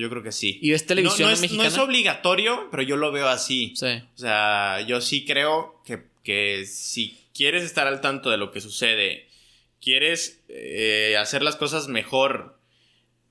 yo creo que sí. ¿Y es televisión no, es, mexicana? No es obligatorio, pero yo lo veo así. Sí. O sea, yo sí creo que, que si quieres estar al tanto de lo que sucede, quieres eh, hacer las cosas mejor,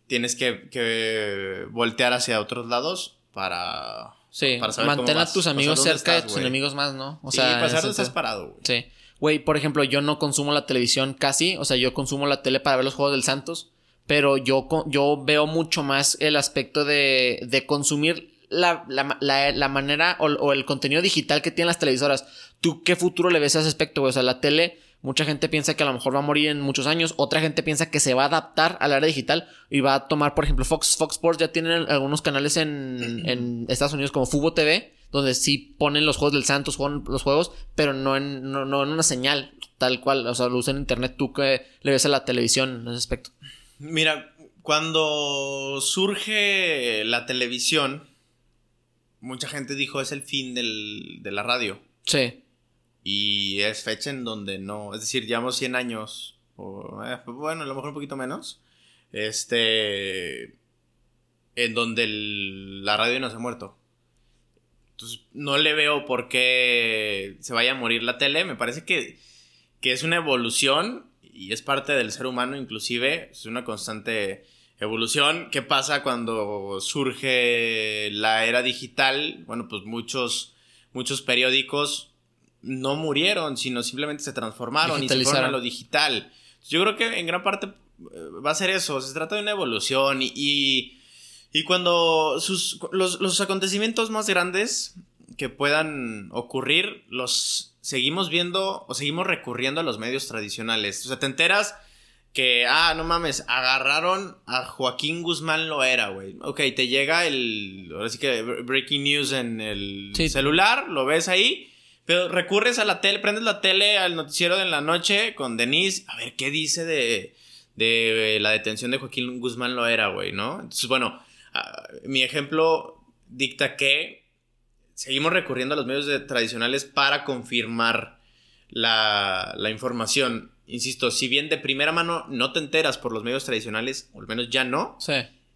tienes que, voltear hacia otros lados para... Sí, para saber mantener a tus amigos cerca de tus enemigos más, ¿no? O sea, pasar estás parado, güey. Sí. Güey, por ejemplo, yo no consumo la televisión casi, o sea, yo consumo la tele para ver los juegos del Santos pero yo, yo veo mucho más el aspecto de, de consumir la, la, la, la manera o, o, el contenido digital que tienen las televisoras. ¿Tú qué futuro le ves a ese aspecto, güey? O sea, la tele, mucha gente piensa que a lo mejor va a morir en muchos años. Otra gente piensa que se va a adaptar a la era digital y va a tomar, por ejemplo, Fox, Fox Sports ya tienen algunos canales en, en Estados Unidos como Fubo TV, donde sí ponen los juegos del Santos, juegan los juegos, pero no en, no, no en una señal tal cual. O sea, lo usan en internet. ¿Tú qué le ves a la televisión en ese aspecto? Mira, cuando surge la televisión, mucha gente dijo es el fin del, de la radio. Sí. Y es fecha en donde no, es decir, llevamos 100 años, o eh, bueno, a lo mejor un poquito menos, este, en donde el, la radio no se ha muerto. Entonces, no le veo por qué se vaya a morir la tele, me parece que, que es una evolución y es parte del ser humano inclusive, es una constante evolución. ¿Qué pasa cuando surge la era digital? Bueno, pues muchos, muchos periódicos no murieron, sino simplemente se transformaron y se fueron a lo digital. Yo creo que en gran parte eh, va a ser eso, se trata de una evolución y, y, y cuando sus, los, los acontecimientos más grandes que puedan ocurrir los seguimos viendo o seguimos recurriendo a los medios tradicionales. O sea, te enteras que, ah, no mames, agarraron a Joaquín Guzmán Loera, güey. Ok, te llega el, ahora sí que breaking news en el sí. celular, lo ves ahí, pero recurres a la tele, prendes la tele al noticiero de la noche con Denise, a ver qué dice de, de la detención de Joaquín Guzmán Loera, güey, ¿no? Entonces, bueno, uh, mi ejemplo dicta que seguimos recurriendo a los medios de, tradicionales para confirmar la, la información insisto, si bien de primera mano no te enteras por los medios tradicionales, o al menos ya no, sí.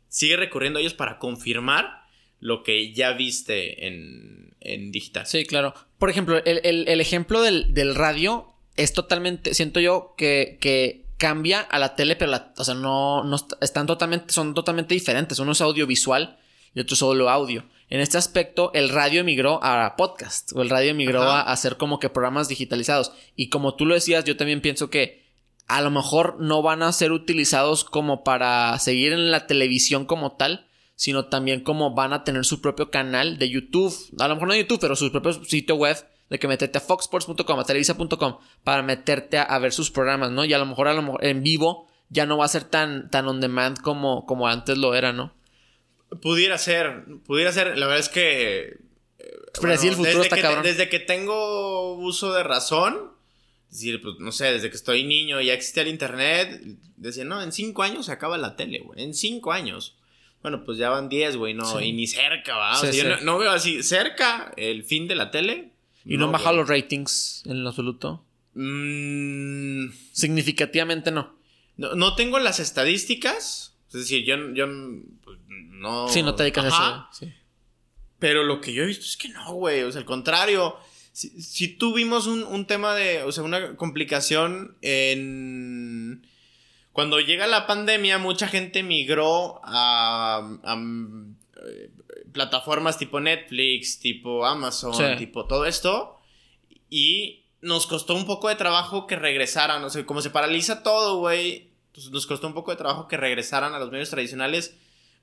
sigue recurriendo a ellos para confirmar lo que ya viste en, en digital. Sí, claro. Por ejemplo, el, el, el ejemplo del, del, radio es totalmente, siento yo que, que cambia a la tele, pero la, o sea, no, no están totalmente, son totalmente diferentes. Uno es audiovisual y otro es solo audio. En este aspecto, el radio emigró a podcast o el radio emigró a hacer como que programas digitalizados. Y como tú lo decías, yo también pienso que a lo mejor no van a ser utilizados como para seguir en la televisión como tal, sino también como van a tener su propio canal de YouTube. A lo mejor no de YouTube, pero su propio sitio web de que meterte a foxsports.com, a televisa.com para meterte a, a, ver sus programas, ¿no? Y a lo mejor, a lo mejor en vivo ya no va a ser tan, tan on demand como, como antes lo era, ¿no? Pudiera ser, pudiera ser. La verdad es que. Pero bueno, el futuro desde está que, cabrón. Desde que tengo uso de razón, es decir, pues no sé, desde que estoy niño ya existía el internet, decía, no, en cinco años se acaba la tele, güey. En cinco años. Bueno, pues ya van diez, güey, no, sí. y ni cerca, va. O sea, sí. yo no, no, veo así cerca el fin de la tele. ¿Y no, no baja los ratings en lo absoluto? Mm, Significativamente no. no. No tengo las estadísticas. Es decir, yo, yo pues, no. Sí, no te dedicas Ajá. a eso. Sí. Pero lo que yo he visto es que no, güey. O sea, al contrario. Si, si tuvimos un, un, tema de. O sea, una complicación en. Cuando llega la pandemia, mucha gente migró a. a, a plataformas tipo Netflix, tipo Amazon, sí. tipo todo esto. Y nos costó un poco de trabajo que regresaran. O sea, como se paraliza todo, güey. Pues nos costó un poco de trabajo que regresaran a los medios tradicionales.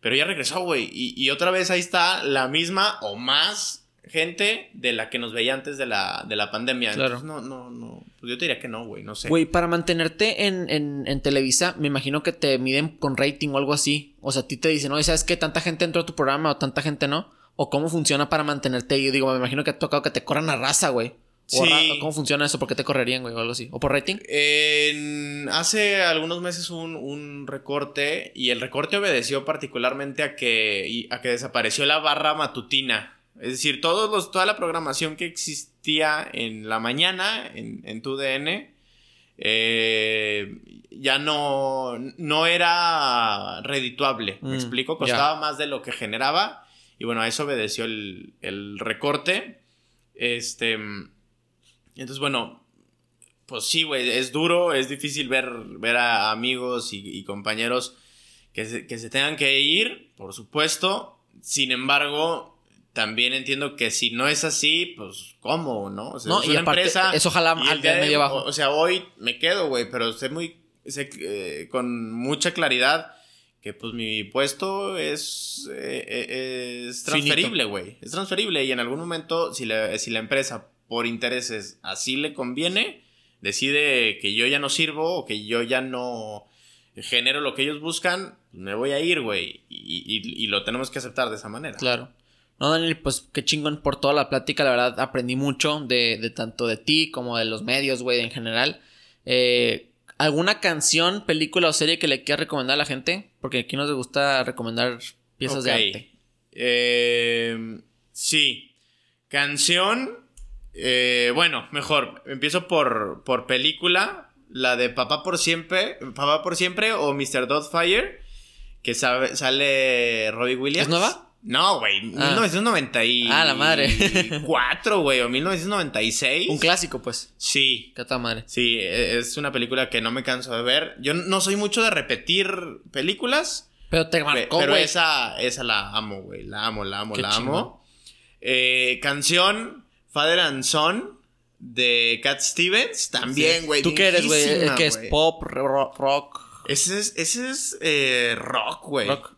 Pero ya regresó, güey. Y, y, otra vez ahí está la misma o más gente de la que nos veía antes de la, de la pandemia. Claro. Entonces, no, no, no. Pues yo te diría que no, güey. No sé. Güey, para mantenerte en, en, en, Televisa, me imagino que te miden con rating o algo así. O sea, a ti te dicen, oye, ¿sabes qué? Tanta gente entró a tu programa o tanta gente no. O cómo funciona para mantenerte. Y yo digo, me imagino que ha tocado que te corran a raza, güey. Sí. ¿Cómo funciona eso? ¿Por qué te correrían, güey? O algo así. ¿O por rating? En... Hace algunos meses un, un, recorte y el recorte obedeció particularmente a que, a que desapareció la barra matutina. Es decir, todos los, toda la programación que existía en la mañana en, en tu DN eh, ya no, no era redituable. ¿Me mm, explico? Costaba más de lo que generaba. Y bueno, a eso obedeció el, el recorte. Este... Entonces, bueno, pues sí, güey, es duro, es difícil ver, ver a amigos y, y compañeros que se, que se, tengan que ir, por supuesto. Sin embargo, también entiendo que si no es así, pues, ¿cómo, no? O sea, no, es y una aparte, empresa. Eso ojalá al día medio bajo. O, o, sea, hoy me quedo, güey, pero sé muy. Sé, eh, con mucha claridad que pues mi puesto es, eh, eh, es transferible, güey. Es transferible y en algún momento si la, si la empresa por intereses así le conviene, decide que yo ya no sirvo o que yo ya no genero lo que ellos buscan, me voy a ir, güey. Y, lo tenemos que aceptar de esa manera. Claro. No, Daniel, pues qué chingón por toda la plática. La verdad, aprendí mucho de, de tanto de ti como de los medios, güey, en general. Eh, ¿Alguna canción, película o serie que le quieras recomendar a la gente? Porque aquí nos gusta recomendar piezas de arte. Eh, sí. Canción. Eh, bueno, mejor. Empiezo por, por película. La de Papá por siempre. Papá por siempre o Mr. Doubtfire. Que sale Robbie Williams. ¿Es nueva? No, güey. Ah. 1994, ah, la madre. güey, o 1996. Un clásico, pues. Sí. ¿Qué tal madre? Sí, e, es una película que no me canso de ver. Yo no soy mucho de repetir películas. Pero te marcó, Pero esa, esa la amo, güey. La amo, la amo, la amo. Eh, canción Father and Son de Cat Stevens. También, güey. ¿Tú qué eres, güey? ¿Qué es pop, rock? Ese es, ese es eh, rock, güey. Rock.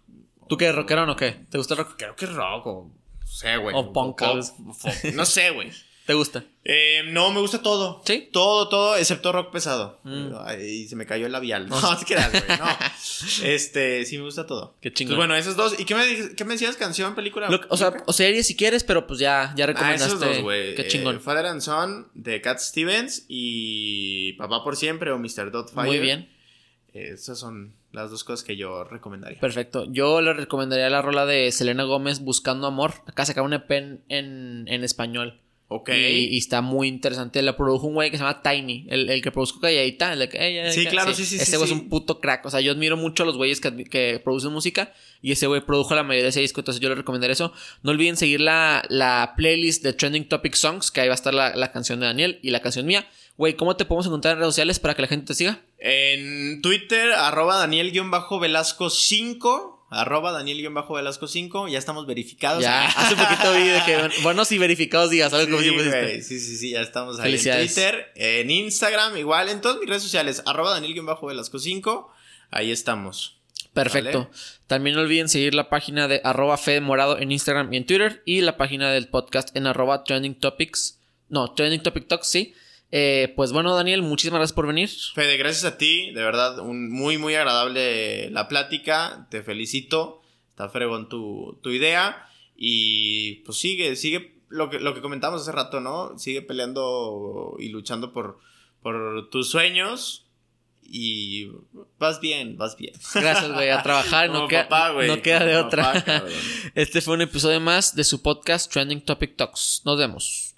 ¿Tú qué, rockero o qué? ¿Te gusta el rock? Creo que es rock o... No sé, güey. O punk. no sé, güey. ¿Te gusta? Eh, no, me gusta todo. ¿Sí? Todo, todo, excepto rock pesado. Mm. Ay, se me cayó el labial. No, no te creas, güey. No. Este, sí me gusta todo. Qué chingón. Pues bueno, esos dos. ¿Y qué me, qué me decías? ¿Canción, película? o sea, o serie si quieres, pero pues ya, ya recomendaste. Ah, esos dos, güey. Qué chingón. Eh, Father and Son de Cat Stevens y Papá por Siempre o Mr. Dotfire. Muy bien. esas son las dos cosas que yo recomendaría. Perfecto. Yo le recomendaría la rola de Selena Gómez Buscando Amor. Acá saca un EP en, en, español. Ok. Y, está muy interesante. La produjo un güey que se llama Tiny, el, el que produjo Calladita. El sí, claro, sí, sí. Ese güey es un puto crack. O sea, yo admiro mucho a los güeyes que, que producen música. Y ese güey produjo la mayoría de ese disco. Entonces yo le recomendaría eso. No olviden seguir la, la playlist de Trending Topic Songs, que ahí va a estar la, la canción de Daniel y la canción mía. Güey, ¿cómo te podemos encontrar en redes sociales para que la gente te siga? En Twitter, arroba Daniel-Velasco 5. Arroba Daniel-Velasco 5. Ya estamos verificados. Ya, hace poquito vi de que buenos y verificados digas, ¿sabes cómo sí, sí, sí, sí, ya estamos ahí en Twitter. En Instagram, igual, en todas mis redes sociales, arroba Daniel-Velasco 5. Ahí estamos. Perfecto. También no olviden seguir la página de arroba Fede Morado en Instagram y en Twitter. Y la página del podcast en arroba Trending Topics. No, Trending Topic Talks, sí. Eh, pues bueno, Daniel, muchísimas gracias por venir. Fede, gracias a ti. De verdad, un, muy, muy agradable la plática. Te felicito. Está fregón tu, tu idea. Y pues sigue, sigue lo que, lo que comentamos hace rato, ¿no? Sigue peleando y luchando por, por tus sueños. Y vas bien, vas bien. Gracias, güey. A trabajar, no, queda, no queda de otra. este fue un episodio más de su podcast Trending Topic Talks. Nos vemos.